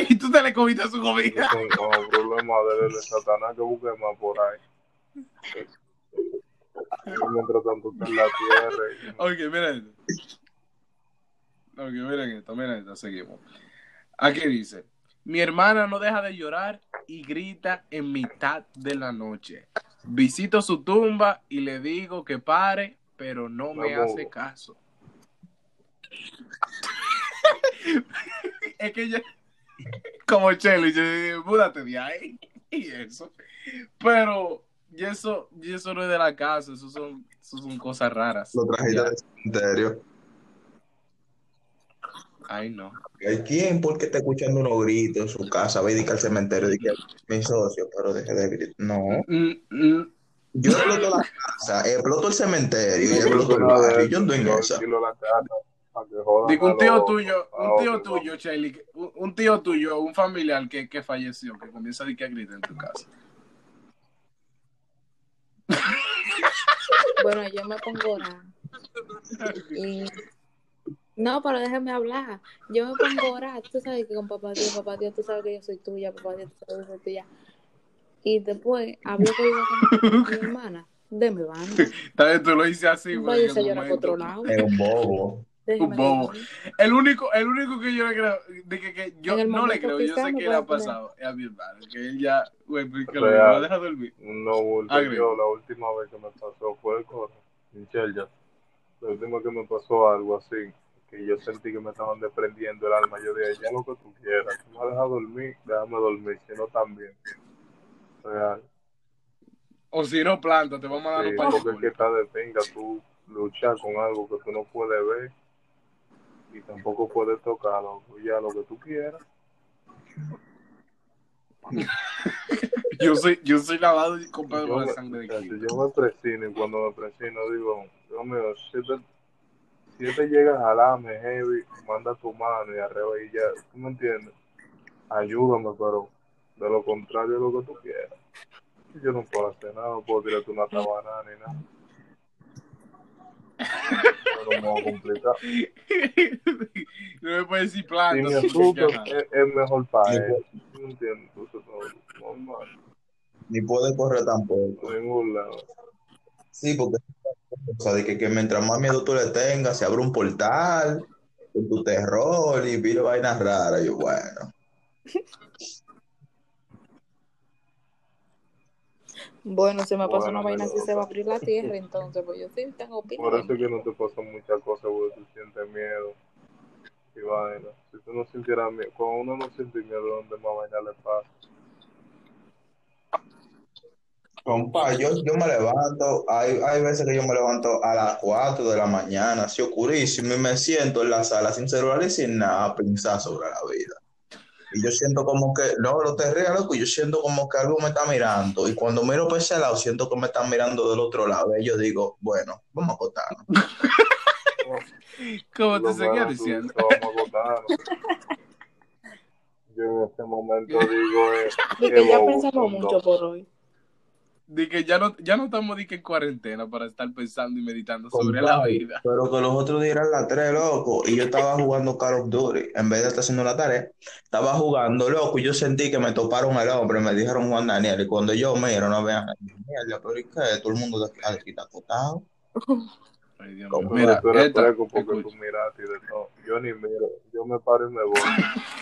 [SPEAKER 1] y, tú te le comiste su comida.
[SPEAKER 2] con el problema de, de Satanás que busque más por ahí. Mientras tanto está en la tierra.
[SPEAKER 1] Ok, miren esto. Ok, miren esto, miren esto, seguimos. Aquí dice, mi hermana no deja de llorar y grita en mitad de la noche. Visito su tumba y le digo que pare, pero no me hace caso. es que ella, como Chelo, yo digo, múdate de ahí y eso. Pero, y eso, y eso no es de la casa, eso son, eso son cosas raras.
[SPEAKER 3] Lo trajiste del cementerio.
[SPEAKER 1] Ay, no.
[SPEAKER 3] ¿Hay quién? Porque está escuchando unos gritos en su casa? Ve y que al cementerio dice mi socio, pero deje de gritar. No.
[SPEAKER 1] Mm, mm,
[SPEAKER 3] Yo exploto la casa, exploto el cementerio y exploto el barrio. Yo ando en
[SPEAKER 2] casa
[SPEAKER 1] Digo, un
[SPEAKER 2] a
[SPEAKER 1] tío tuyo,
[SPEAKER 2] a
[SPEAKER 1] un tío tuyo, Shelly, que- un, tío tuyo, un familiar que, que falleció, que comienza a decir que grita en tu casa.
[SPEAKER 5] Bueno, yo me pongo a. Y... No, pero déjame hablar. Yo me pongo a orar. Tú sabes que con papá Dios, papá Dios, tú sabes que yo soy tuya, papá Dios, tú sabes que yo soy tuya. Y después hablo con, con mi hermana de mi banda.
[SPEAKER 1] Tal vez tú lo hice así, güey. El
[SPEAKER 5] llorar por otro lado.
[SPEAKER 3] Es un bobo.
[SPEAKER 5] Déjeme
[SPEAKER 1] bobo.
[SPEAKER 5] decir.
[SPEAKER 1] El único, el único que yo le creo, de que, que yo no le creo, yo sé que le ha pasado es a mi hermano, que él ya, güey, pues, que lo
[SPEAKER 2] sea,
[SPEAKER 1] lo deja dormir.
[SPEAKER 2] No, yo la última vez que me pasó fue el coro, Michelle ya. La última que me pasó algo así, que yo sentí que me estaban desprendiendo el alma. Yo dije, ya lo que tú quieras, tú me dejas dormir, déjame dormir, si no también. Real.
[SPEAKER 1] O si no, planta, te vamos a dar
[SPEAKER 2] Sí,
[SPEAKER 1] un par
[SPEAKER 2] porque es que está de pinga tú luchar con algo que tú no puedes ver y tampoco puedes tocarlo. Ya lo que tú quieras.
[SPEAKER 1] Yo soy, yo soy lavado
[SPEAKER 2] Yo
[SPEAKER 1] con
[SPEAKER 2] me,
[SPEAKER 1] la sangre de Cristo.
[SPEAKER 2] yo me presino y cuando me presino digo, Dios mío, si te, si te llega a jalarme heavy, manda tu mano y arriba y ya, ¿tú me entiendes? Ayúdame, pero de lo contrario lo que tú quieras. Yo no puedo hacer nada, no puedo tirarte una tabana ni nada. Pero a complicar.
[SPEAKER 1] no me puedes decir
[SPEAKER 2] Si
[SPEAKER 1] planta.
[SPEAKER 2] me asusto, es, es mejor para él. ¿Tú me entiendes? Entonces, no, normal,
[SPEAKER 3] Ni puede correr tampoco.
[SPEAKER 2] a ningún lado.
[SPEAKER 3] Sí, porque o sea, de que, que mientras más miedo tú le tengas, se abre un portal con tu terror y vino vainas raras. Yo, bueno.
[SPEAKER 5] Bueno, si me pasa
[SPEAKER 2] Bueno,
[SPEAKER 5] una vaina así, se va a abrir la tierra, entonces, pues yo sí tengo
[SPEAKER 2] Por
[SPEAKER 5] opinión.
[SPEAKER 2] eso es que no te pasan muchas cosas porque tú sientes miedo y vaina. Si tú no sintieras miedo, cuando uno no siente miedo, ¿dónde más vaina le pasa?
[SPEAKER 3] Compa, yo, yo me levanto, hay, hay veces que yo me levanto a las 4 de la mañana, así oscurísimo, y me siento en la sala sin celular y sin nada a pensar sobre la vida. Y yo siento como que, no, lo te rías, loco, yo siento como que algo me está mirando. Y cuando miro para ese lado, siento que me están mirando del otro lado. Y yo digo, bueno, vamos a acotarnos.
[SPEAKER 1] ¿Cómo te seguía diciendo?
[SPEAKER 2] vamos a. Yo en este momento digo, eh,
[SPEAKER 5] que ya pensamos mucho por hoy.
[SPEAKER 1] De que ya no, ya no estamos de que en cuarentena para estar pensando y meditando sobre
[SPEAKER 3] Compa,
[SPEAKER 1] la vida.
[SPEAKER 3] Pero que los otros días eran las 3, loco, y yo estaba jugando Call of Duty. En vez de estar haciendo la tarea, estaba jugando, loco, y yo sentí que me toparon el hombre, me dijeron Juan Daniel. Y cuando yo miro, no vean, mierda, pero ¿y qué? Todo el mundo aquí está acotado.
[SPEAKER 1] Ay, Dios mío. Mira,
[SPEAKER 2] tú eres porque tú miraste y de todo. Yo ni miro, yo me paro y me voy.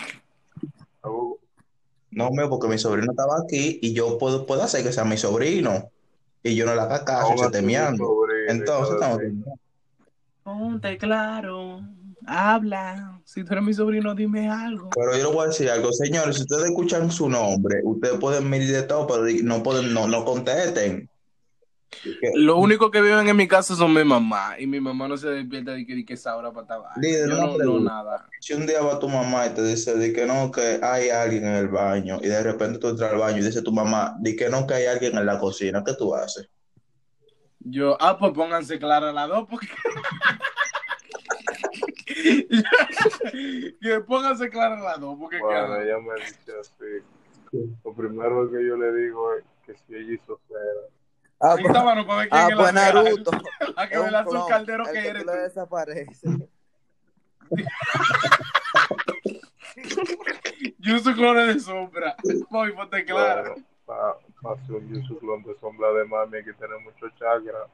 [SPEAKER 3] No, mío, porque mi sobrino estaba aquí y yo puedo, puedo hacer que sea mi sobrino. Y yo no le haga caso, se temeando. Entonces estamos.
[SPEAKER 1] Ponte claro, habla. Si tú eres mi sobrino, dime algo.
[SPEAKER 3] Pero yo le voy a decir algo, señores, si ustedes escuchan su nombre, ustedes pueden medir de todo, pero no pueden, no, no contesten. Que-
[SPEAKER 1] Lo único que viven en mi casa son mi mamá. Y mi mamá no se despierta de que, de que esa hora para estar
[SPEAKER 3] Líder,
[SPEAKER 1] Yo no, nada.
[SPEAKER 3] Si un día va tu mamá y te dice di que no, que hay alguien en el baño, y de repente tú entras al baño y dice tu mamá, di que no, que hay alguien en la cocina, ¿qué tú haces?
[SPEAKER 1] Yo, ah, pues pónganse claras las dos, porque. que pónganse claras las dos, porque.
[SPEAKER 2] Bueno,
[SPEAKER 1] claro,
[SPEAKER 2] ella me dice así. Lo primero que yo le digo es que si ella hizo cera.
[SPEAKER 4] Ah,
[SPEAKER 1] ahí
[SPEAKER 4] pues,
[SPEAKER 1] estábamos para ver quién
[SPEAKER 4] ah,
[SPEAKER 1] es
[SPEAKER 4] pues
[SPEAKER 1] la.
[SPEAKER 4] Naruto.
[SPEAKER 1] La que
[SPEAKER 4] un clon,
[SPEAKER 1] caldero que
[SPEAKER 4] que
[SPEAKER 1] eres
[SPEAKER 4] tú desaparece.
[SPEAKER 1] Yo soy clone de sombra. Voy, ponte clara.
[SPEAKER 2] Bueno, para hacer un Yusu clon de sombra de mami hay que tener mucho chakra.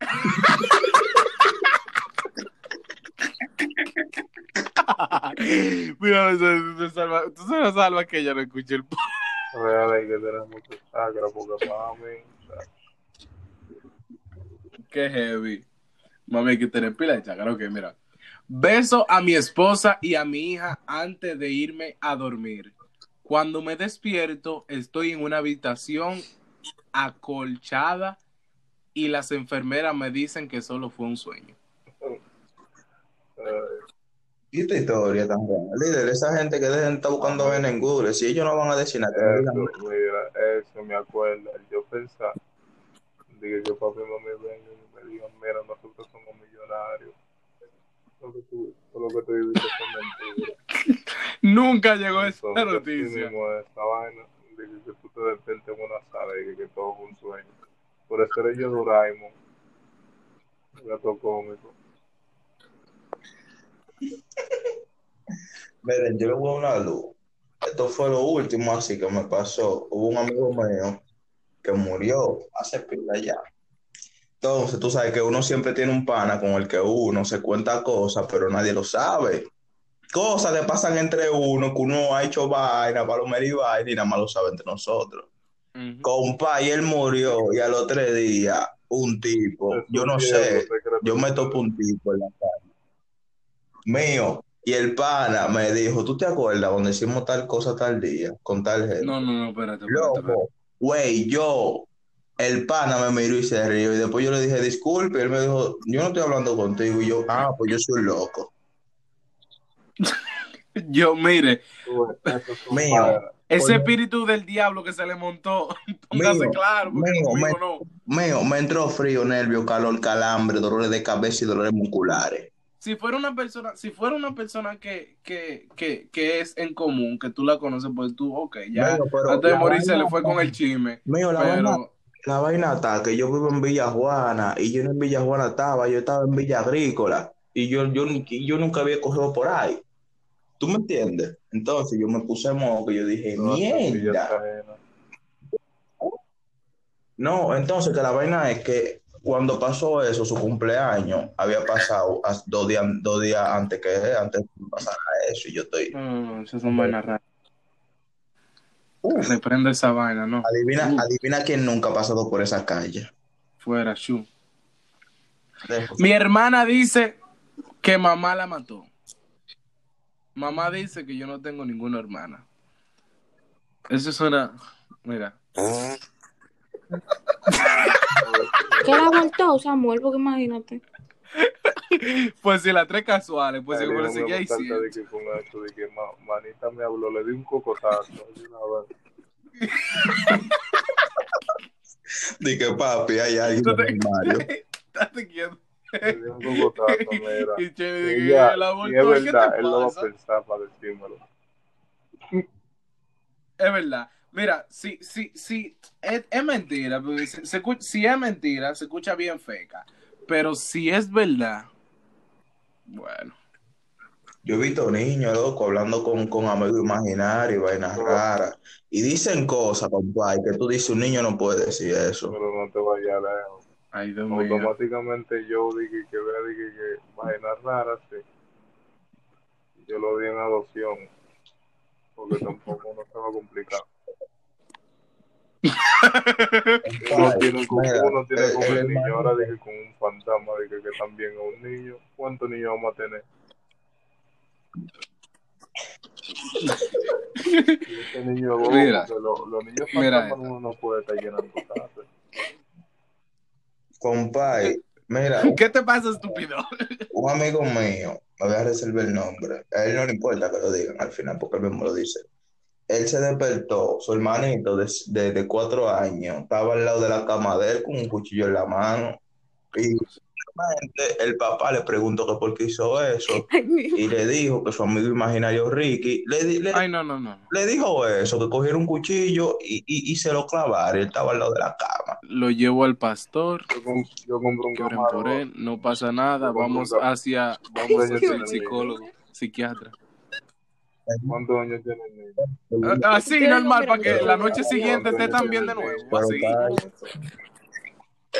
[SPEAKER 1] Mira, tú se la salvas que ella no escuche el podcast.
[SPEAKER 2] Real hay que tener mucho chakra porque mami. o sea,
[SPEAKER 1] Qué heavy. Mami, hay que tener pila de chácara. Ok, mira. Beso a mi esposa y a mi hija antes de irme a dormir. Cuando me despierto, estoy en una habitación acolchada y las enfermeras me dicen que solo fue un sueño.
[SPEAKER 2] eh,
[SPEAKER 3] ¿Y esta historia tan rara? Líder, esa gente que dejen de estar buscando vaina en Google, si ellos no van a decir nada, no
[SPEAKER 2] Eso, mira, eso me acuerda. Yo pensaba, dije que papi mami vengan y me digan, mira, nosotros somos millonarios. Lo que tú, todo lo que tú viviste fue mentira.
[SPEAKER 1] Nunca llegó esa
[SPEAKER 2] Entonces, así
[SPEAKER 1] noticia.
[SPEAKER 2] esa vaina, dije que tú te despiertes en una sala y que, que todo fue un sueño. Por eso era yo Doraemon, gato cómico.
[SPEAKER 3] Miren, yo le voy a una luz. Esto fue lo último así que me pasó. Hubo un amigo mío que murió hace pila ya. Entonces, tú sabes que uno siempre tiene un pana con el que uno se cuenta cosas, pero nadie lo sabe. Cosas que pasan entre uno, que uno ha hecho vaina, palomera y vaina, y nada más lo sabe entre nosotros.
[SPEAKER 1] Ujú.
[SPEAKER 3] Compa, y él murió, y al otro día, un tipo, yo no sé, yo me topo un tipo en la calle, mío, y el pana me dijo, ¿tú te acuerdas cuando hicimos tal cosa tal día, con tal gente?
[SPEAKER 1] No, no, no, espérate.
[SPEAKER 3] Loco, güey, yo, el pana me miró y se rió, y después yo le dije, disculpe, y él me dijo, yo no estoy hablando contigo, y yo, ah, pues yo soy loco.
[SPEAKER 1] Yo, mire,
[SPEAKER 3] Mío.
[SPEAKER 1] ese espíritu del diablo que se le montó, póngase claro, porque
[SPEAKER 3] mío, me-
[SPEAKER 1] no.
[SPEAKER 3] Mío, me entró frío, nervio, calor, calambre, dolores de cabeza y dolores musculares.
[SPEAKER 1] Si fuera una persona, si fuera una persona que, que, que, que es en común, que tú la conoces, pues tú, ok, ya
[SPEAKER 3] Mío, pero
[SPEAKER 1] antes de morir se le fue con el chisme.
[SPEAKER 3] Mío, la vaina, la vaina está que yo vivo en Villa Juana y yo no en Villa Juana estaba, yo estaba en Villa Agrícola y yo, yo, yo nunca había cogido por ahí. ¿Tú me entiendes? Entonces yo me puse moco y yo dije,
[SPEAKER 2] No,
[SPEAKER 3] mierda. No, entonces que la vaina es que cuando pasó eso, su cumpleaños, había pasado dos días, dos días antes que antes pasara eso y yo estoy,
[SPEAKER 1] no, no, no, esas son vainas raras. Reprende esa vaina, ¿no?
[SPEAKER 3] adivina,
[SPEAKER 1] Uh.
[SPEAKER 3] adivina quién nunca ha pasado por esa calle.
[SPEAKER 1] Fuera, shu. Mi hermana dice que mamá la mató. Mamá dice que yo no tengo ninguna hermana. Eso suena. Mira.
[SPEAKER 5] ¿Qué la voltó, Samuel? Porque imagínate.
[SPEAKER 1] Pues si las tres casuales, pues
[SPEAKER 2] Ay,
[SPEAKER 1] si como le
[SPEAKER 2] no
[SPEAKER 1] seguía
[SPEAKER 2] gusta
[SPEAKER 1] diciendo.
[SPEAKER 2] de que con eso, de que ma- manita me habló, le di un cocotazo.
[SPEAKER 3] Dije, papi, hay alguien en el armario.
[SPEAKER 1] Date quieto.
[SPEAKER 2] Le di un cocotazo, mira.
[SPEAKER 1] Y che,
[SPEAKER 2] Y ya,
[SPEAKER 1] la
[SPEAKER 2] y
[SPEAKER 1] voltó.
[SPEAKER 2] es
[SPEAKER 1] ¿y ¿Qué
[SPEAKER 2] verdad,
[SPEAKER 1] te
[SPEAKER 2] él lo va a pensar para decírmelo.
[SPEAKER 1] Es verdad. Mira, si, si, si es, es mentira, se- si es mentira, se escucha bien feca. Pero si es verdad, bueno.
[SPEAKER 3] Yo he visto niños, loco, hablando con, con amigos imaginarios, vainas raras. Y dicen cosas, compadre, que tú dices, un niño no puede decir eso.
[SPEAKER 2] Pero no te vayas lejos.
[SPEAKER 1] Ay.
[SPEAKER 2] Automáticamente yo dije que vea, dije que vainas raras, sí. Yo lo di en adopción. Porque tampoco no estaba complicado. Uno tiene con,
[SPEAKER 3] Mira,
[SPEAKER 2] uno tiene
[SPEAKER 3] eh,
[SPEAKER 2] con
[SPEAKER 3] el
[SPEAKER 2] niño, ahora dije con un fantasma, dije que también a un niño. ¿Cuántos niños vamos a tener? Este niño es bobo,
[SPEAKER 1] Mira.
[SPEAKER 2] porque lo- los niños
[SPEAKER 1] Mira
[SPEAKER 2] uno no puede estar llenando casas.
[SPEAKER 3] Compadre, mira,
[SPEAKER 1] ¿Qué te pasa, estúpido?
[SPEAKER 3] un amigo mío, me voy a reservar el nombre, a él no le importa que lo digan al final, porque él mismo lo dice. Él se despertó, su hermanito de, de, de cuatro años, estaba al lado de la cama de él con un cuchillo en la mano. Y el papá le preguntó que por qué hizo eso. Y le dijo que su amigo imaginario Ricky le, di- le,
[SPEAKER 1] Ay, no, no, no.
[SPEAKER 3] le dijo eso, que cogieron un cuchillo y, y, y se lo clavaron. Él estaba al lado de la cama.
[SPEAKER 1] Lo llevo al pastor,
[SPEAKER 2] Yo, com- yo compré un
[SPEAKER 1] que por él, no pasa nada, vamos hacia, vamos
[SPEAKER 2] ¿Cuántos
[SPEAKER 1] hacia el psicólogo, psiquiatra.
[SPEAKER 2] ¿Cuántos años niño?
[SPEAKER 1] Ah, Así, normal, para que la noche siguiente esté también de nuevo. Así.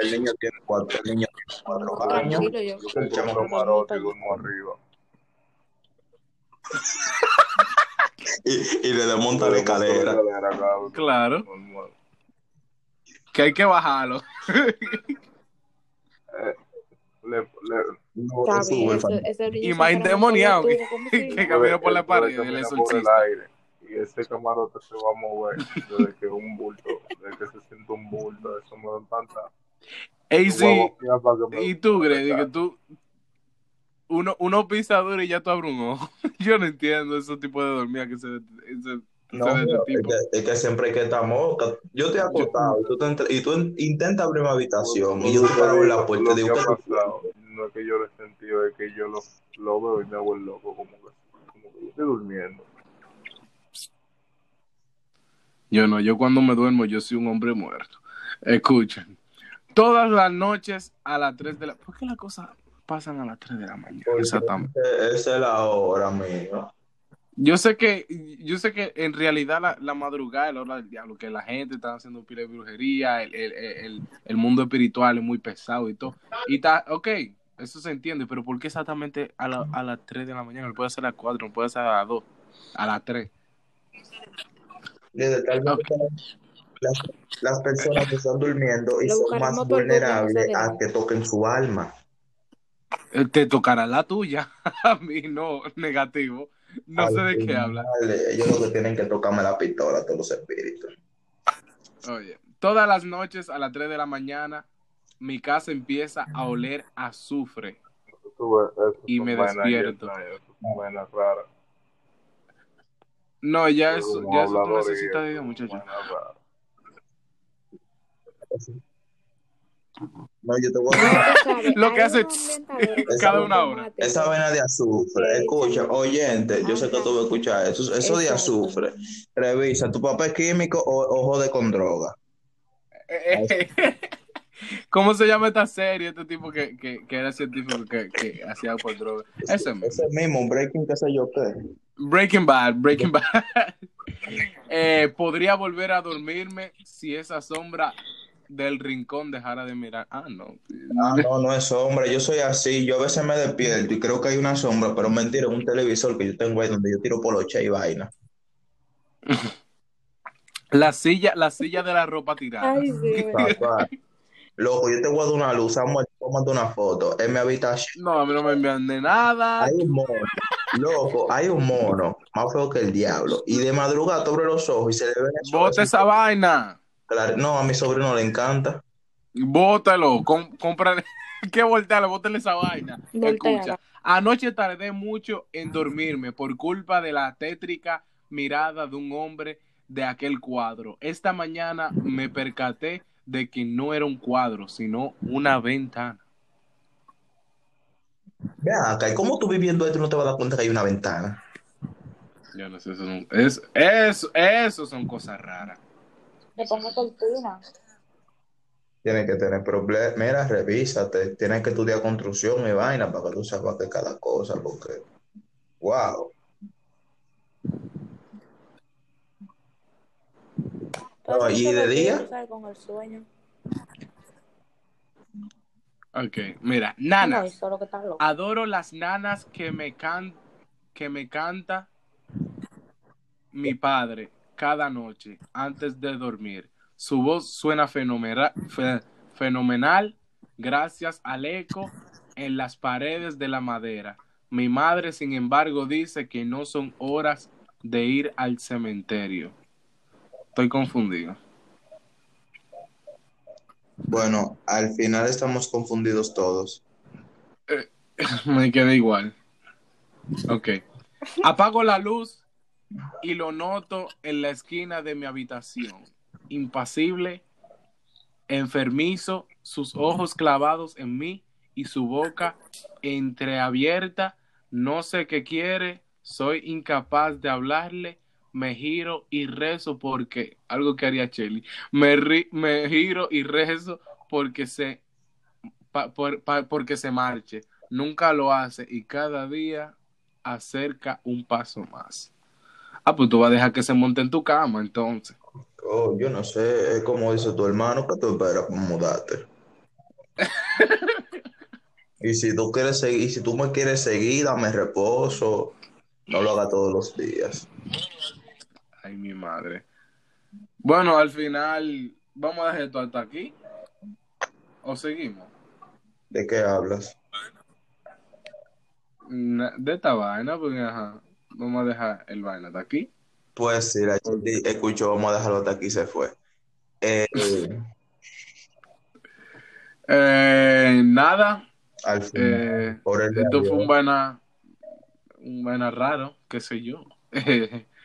[SPEAKER 3] el niño tiene cuatro, el niño tiene cuatro años.
[SPEAKER 5] Yo.
[SPEAKER 2] Un camarote y duermo arriba.
[SPEAKER 3] Y, y le desmonta la escalera.
[SPEAKER 1] Claro. Que hay que bajarlo.
[SPEAKER 2] Le, le,
[SPEAKER 3] No,
[SPEAKER 5] ese,
[SPEAKER 1] Y más endemoniado que-
[SPEAKER 5] tubo, ¿cómo
[SPEAKER 1] que por la pared,
[SPEAKER 2] puede
[SPEAKER 1] el
[SPEAKER 2] caminar por el
[SPEAKER 1] exorcista.
[SPEAKER 2] aire. Y ese camarote se va a mover desde que un bulto, desde que se siente un bulto, eso me encanta.
[SPEAKER 1] Ey,
[SPEAKER 2] Yo
[SPEAKER 1] sí. Y tú, Grady, que tú. Uno, uno pisa duro y ya tú abres un ojo. Yo no entiendo ese tipo de dormida que se. ese-
[SPEAKER 3] No,
[SPEAKER 1] se
[SPEAKER 3] pero es que, es que siempre hay que estar moca. Yo estoy acostado y tú, te entra- y tú in- intentas abrir mi habitación y yo te paro en la puerta y digo,
[SPEAKER 2] que ha
[SPEAKER 3] ¿qué tú
[SPEAKER 2] pasado, no es que yo lo he sentido, es que yo lo, lo veo y me hago el loco, como que, como que yo estoy durmiendo.
[SPEAKER 1] Yo no, yo cuando me duermo, yo soy un hombre muerto. Escuchen. Todas las noches a las 3 de la. ¿Por qué las cosas pasan a las 3 de la mañana?
[SPEAKER 3] Porque
[SPEAKER 1] Exactamente.
[SPEAKER 3] Esa es la hora, amigo.
[SPEAKER 1] Yo sé que, yo sé que en realidad la, la madrugada es la hora del diablo, que la gente está haciendo pila de brujería, el, el, el, el mundo espiritual es muy pesado y todo. Y está, ok, eso se entiende, pero ¿por qué exactamente a, la, a las 3 de la mañana? No puede ser a las 4, no puede ser a las 2, a las 3.
[SPEAKER 3] Desde tal vez las, las personas que están durmiendo y
[SPEAKER 5] Lo
[SPEAKER 3] son más vulnerables a que toquen su alma.
[SPEAKER 1] Eh, Te tocará la tuya, a mí no, negativo. No
[SPEAKER 3] Al
[SPEAKER 1] sé de qué habla.
[SPEAKER 3] Ellos lo que tienen que tocarme la pistola, todos los espíritus.
[SPEAKER 1] Oye, todas las noches a las 3 de la mañana, mi casa empieza a oler a azufre. Y me despierto. No, ya eso, ya eso tú necesitas de
[SPEAKER 2] eso
[SPEAKER 1] Dios,
[SPEAKER 2] son
[SPEAKER 1] muchacho.
[SPEAKER 2] vainas raras.
[SPEAKER 3] No, yo te voy
[SPEAKER 5] No,
[SPEAKER 3] a
[SPEAKER 5] tú sabes,
[SPEAKER 1] Lo que hace
[SPEAKER 3] cada
[SPEAKER 1] una hora.
[SPEAKER 3] Esa vaina de azufre, escucha, oyente, yo sé que tú vas a escuchar eso, eso de azufre. Revisa, ¿tu papá es químico o, o jode con droga?
[SPEAKER 1] ¿Cómo se llama esta serie? Este tipo que, que, que era científico que, que hacía por droga. Ese mismo.
[SPEAKER 3] Ese mismo, un breaking, qué sé yo qué.
[SPEAKER 1] Breaking Bad, Breaking Bad. Eh, podría volver a dormirme si esa sombra del rincón dejara de mirar. Ah, no.
[SPEAKER 3] Ah, no, no es sombra, yo soy así, yo a veces me despierto y creo que hay una sombra, pero mentira, es un televisor que yo tengo ahí donde yo tiro poloche y vaina.
[SPEAKER 1] La silla, la silla de la ropa tirada.
[SPEAKER 5] Ay, sí,
[SPEAKER 3] loco, yo te voy a dar una luz, vamos a tomar una foto en mi habitación.
[SPEAKER 1] No, a mí no me envían de nada.
[SPEAKER 3] Hay un mono, loco, hay un mono más feo que el diablo. Y de madrugada abre los ojos y se le esos
[SPEAKER 1] Bota esa vaina.
[SPEAKER 3] Claro, no, a mi sobrino le encanta.
[SPEAKER 1] Bótalo. Com cómprale. ¿Qué voltearle? Bótale esa vaina. Escucha. Anoche tardé mucho en dormirme por culpa de la tétrica mirada de un hombre de aquel cuadro. Esta mañana me percaté de que no era un cuadro, sino una ventana.
[SPEAKER 3] Ve acá, ¿y cómo tú viviendo esto y no te vas a dar cuenta que hay una ventana?
[SPEAKER 1] Yo no sé, eso, son- es, eso, eso son cosas raras.
[SPEAKER 5] Le pongo cortina.
[SPEAKER 3] Tienes que tener problemas. Mira, revísate. Tienes que estudiar construcción y vaina para que tú sepas que cada cosa, porque. Wow. No, ¿y de día?
[SPEAKER 5] Con el sueño.
[SPEAKER 1] Ok, mira, nanas.
[SPEAKER 5] que.
[SPEAKER 1] Adoro las nanas que me can que me canta mi padre cada noche antes de dormir. Su voz suena fenomena- fe- fenomenal gracias al eco en las paredes de la madera. Mi madre, sin embargo, dice que no son horas de ir al cementerio. Estoy confundido.
[SPEAKER 3] Bueno, al final estamos confundidos todos.
[SPEAKER 1] Me quedé igual. Ok. Apago la luz y lo noto en la esquina de mi habitación. Impasible, enfermizo, sus ojos clavados en mí y su boca entreabierta. No sé qué quiere, soy incapaz de hablarle. Me giro y rezo porque, algo que haría Chelly, me, ri- me giro y rezo porque se, pa- por- pa- porque se marche nunca lo hace y cada día acerca un paso más. Ah, pues tú vas a dejar que se monte en tu cama, entonces.
[SPEAKER 3] Oh, yo no sé, es como dice tu hermano, que tú esperas mudarte. Y si tú quieres seguir, si tú me quieres seguir, dame reposo. No lo haga todos los días.
[SPEAKER 1] Ay, mi madre. Bueno, al final, vamos a dejar esto hasta aquí. ¿O seguimos?
[SPEAKER 3] ¿De qué hablas?
[SPEAKER 1] De esta vaina, porque ajá, vamos a dejar el vaina hasta aquí.
[SPEAKER 3] Pues sí, la Chelsea escuchó, vamos a dejarlo hasta aquí y se fue. Eh,
[SPEAKER 1] Eh, nada,
[SPEAKER 3] al final,
[SPEAKER 1] eh,
[SPEAKER 3] por el día
[SPEAKER 1] esto fue un vaina, un vaina raro, qué sé yo.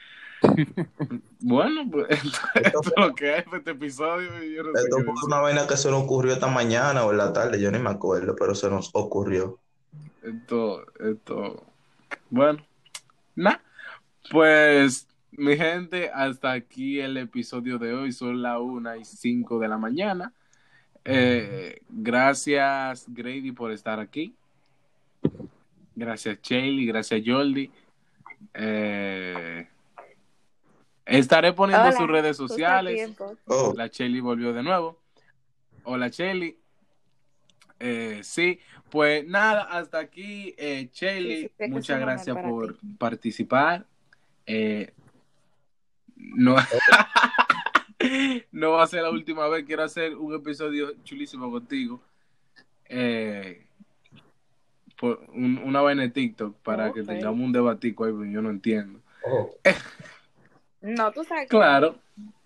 [SPEAKER 1] bueno, pues esto, es lo que es este episodio. y yo no sé
[SPEAKER 3] Esto fue una vaina que se nos ocurrió esta mañana o en la tarde, yo ni me acuerdo, pero se nos ocurrió.
[SPEAKER 1] Esto, esto, bueno, nada, pues mi gente, hasta aquí el episodio de hoy, son las una y cinco de la mañana. Eh, gracias Grady por estar aquí. Gracias Shaley, gracias Jordi. Eh, estaré poniendo
[SPEAKER 5] Hola,
[SPEAKER 1] sus redes sociales.
[SPEAKER 3] Oh,
[SPEAKER 1] La Chelly volvió de nuevo. Hola Chelly. Eh, sí, pues nada, hasta aquí, eh, Chelly.
[SPEAKER 5] sí,
[SPEAKER 1] muchas gracias por
[SPEAKER 5] ti.
[SPEAKER 1] participar. Eh, no, no va a ser la última vez. Quiero hacer un episodio chulísimo contigo. Eh, por un- una vaina de TikTok para que tengamos un debatico ahí, porque yo no entiendo.
[SPEAKER 3] oh.
[SPEAKER 5] No, tú sabes que-
[SPEAKER 1] Claro,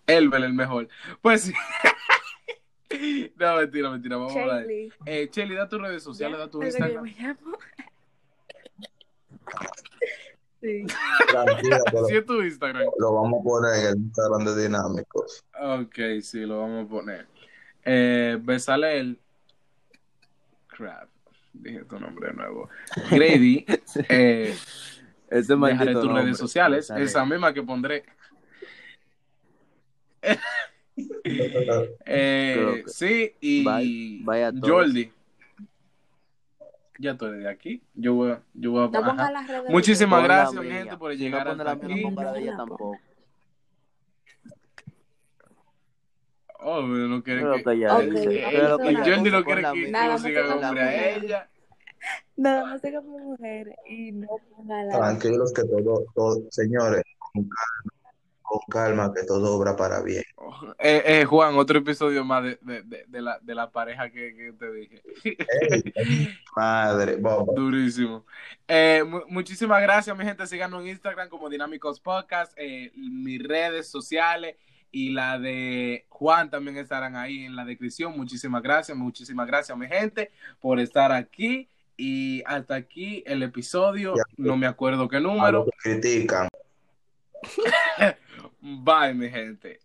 [SPEAKER 1] Elbel el mejor. Pues sí. No, mentira, mentira, vamos a hablar. Eh, Chelly, da tus redes sociales,
[SPEAKER 5] ya,
[SPEAKER 1] da tu Instagram.
[SPEAKER 5] me llamo. Sí.
[SPEAKER 3] Tranquila,
[SPEAKER 1] Sí, tu Instagram.
[SPEAKER 3] lo vamos a poner en el Instagram de Dinámicos.
[SPEAKER 1] Ok, sí, lo vamos a poner. Eh, Besalel. Crap. Dije tu nombre de nuevo. Grady. Eh,
[SPEAKER 6] Ese
[SPEAKER 1] dejaré tus
[SPEAKER 6] nombre,
[SPEAKER 1] redes sociales. Esa misma que pondré. Eh, sí, y
[SPEAKER 6] Bye- bye a todos.
[SPEAKER 1] Jordi. Ya tú eres de aquí. Yo voy, a- yo voy a. Muchísimas gracias,
[SPEAKER 6] mía.
[SPEAKER 1] gente, por llegar
[SPEAKER 6] no
[SPEAKER 1] hasta aquí.
[SPEAKER 6] no de ella tampoco.
[SPEAKER 1] Oh, pero no quiere
[SPEAKER 6] Pero
[SPEAKER 1] que.
[SPEAKER 6] ya
[SPEAKER 5] Ok,
[SPEAKER 6] dice.
[SPEAKER 5] ok,
[SPEAKER 6] Pero que
[SPEAKER 1] Y Jordi no quiere que,
[SPEAKER 5] Nada, no
[SPEAKER 1] siga
[SPEAKER 5] pongas
[SPEAKER 1] nombre a ella.
[SPEAKER 5] No, no sé cómo mujer y no ponga la.
[SPEAKER 3] Tranquilos que todo, todo, señores, con calma, con calma, que todo obra para bien.
[SPEAKER 1] Eh, eh, Juan, otro episodio más de, de, de, de la, de la pareja que, que te dije.
[SPEAKER 3] Madre, bomba.
[SPEAKER 1] Durísimo. Eh, mu- muchísimas gracias, mi gente. Síganos en Instagram como Dinámicos Podcast. Mis redes sociales y la de Juan también estarán ahí en la descripción. Muchísimas gracias, muchísimas gracias, mi gente, por estar aquí. Y hasta aquí el episodio. No me acuerdo qué
[SPEAKER 3] A
[SPEAKER 1] número.
[SPEAKER 3] los que critican.
[SPEAKER 1] Bye, mi gente.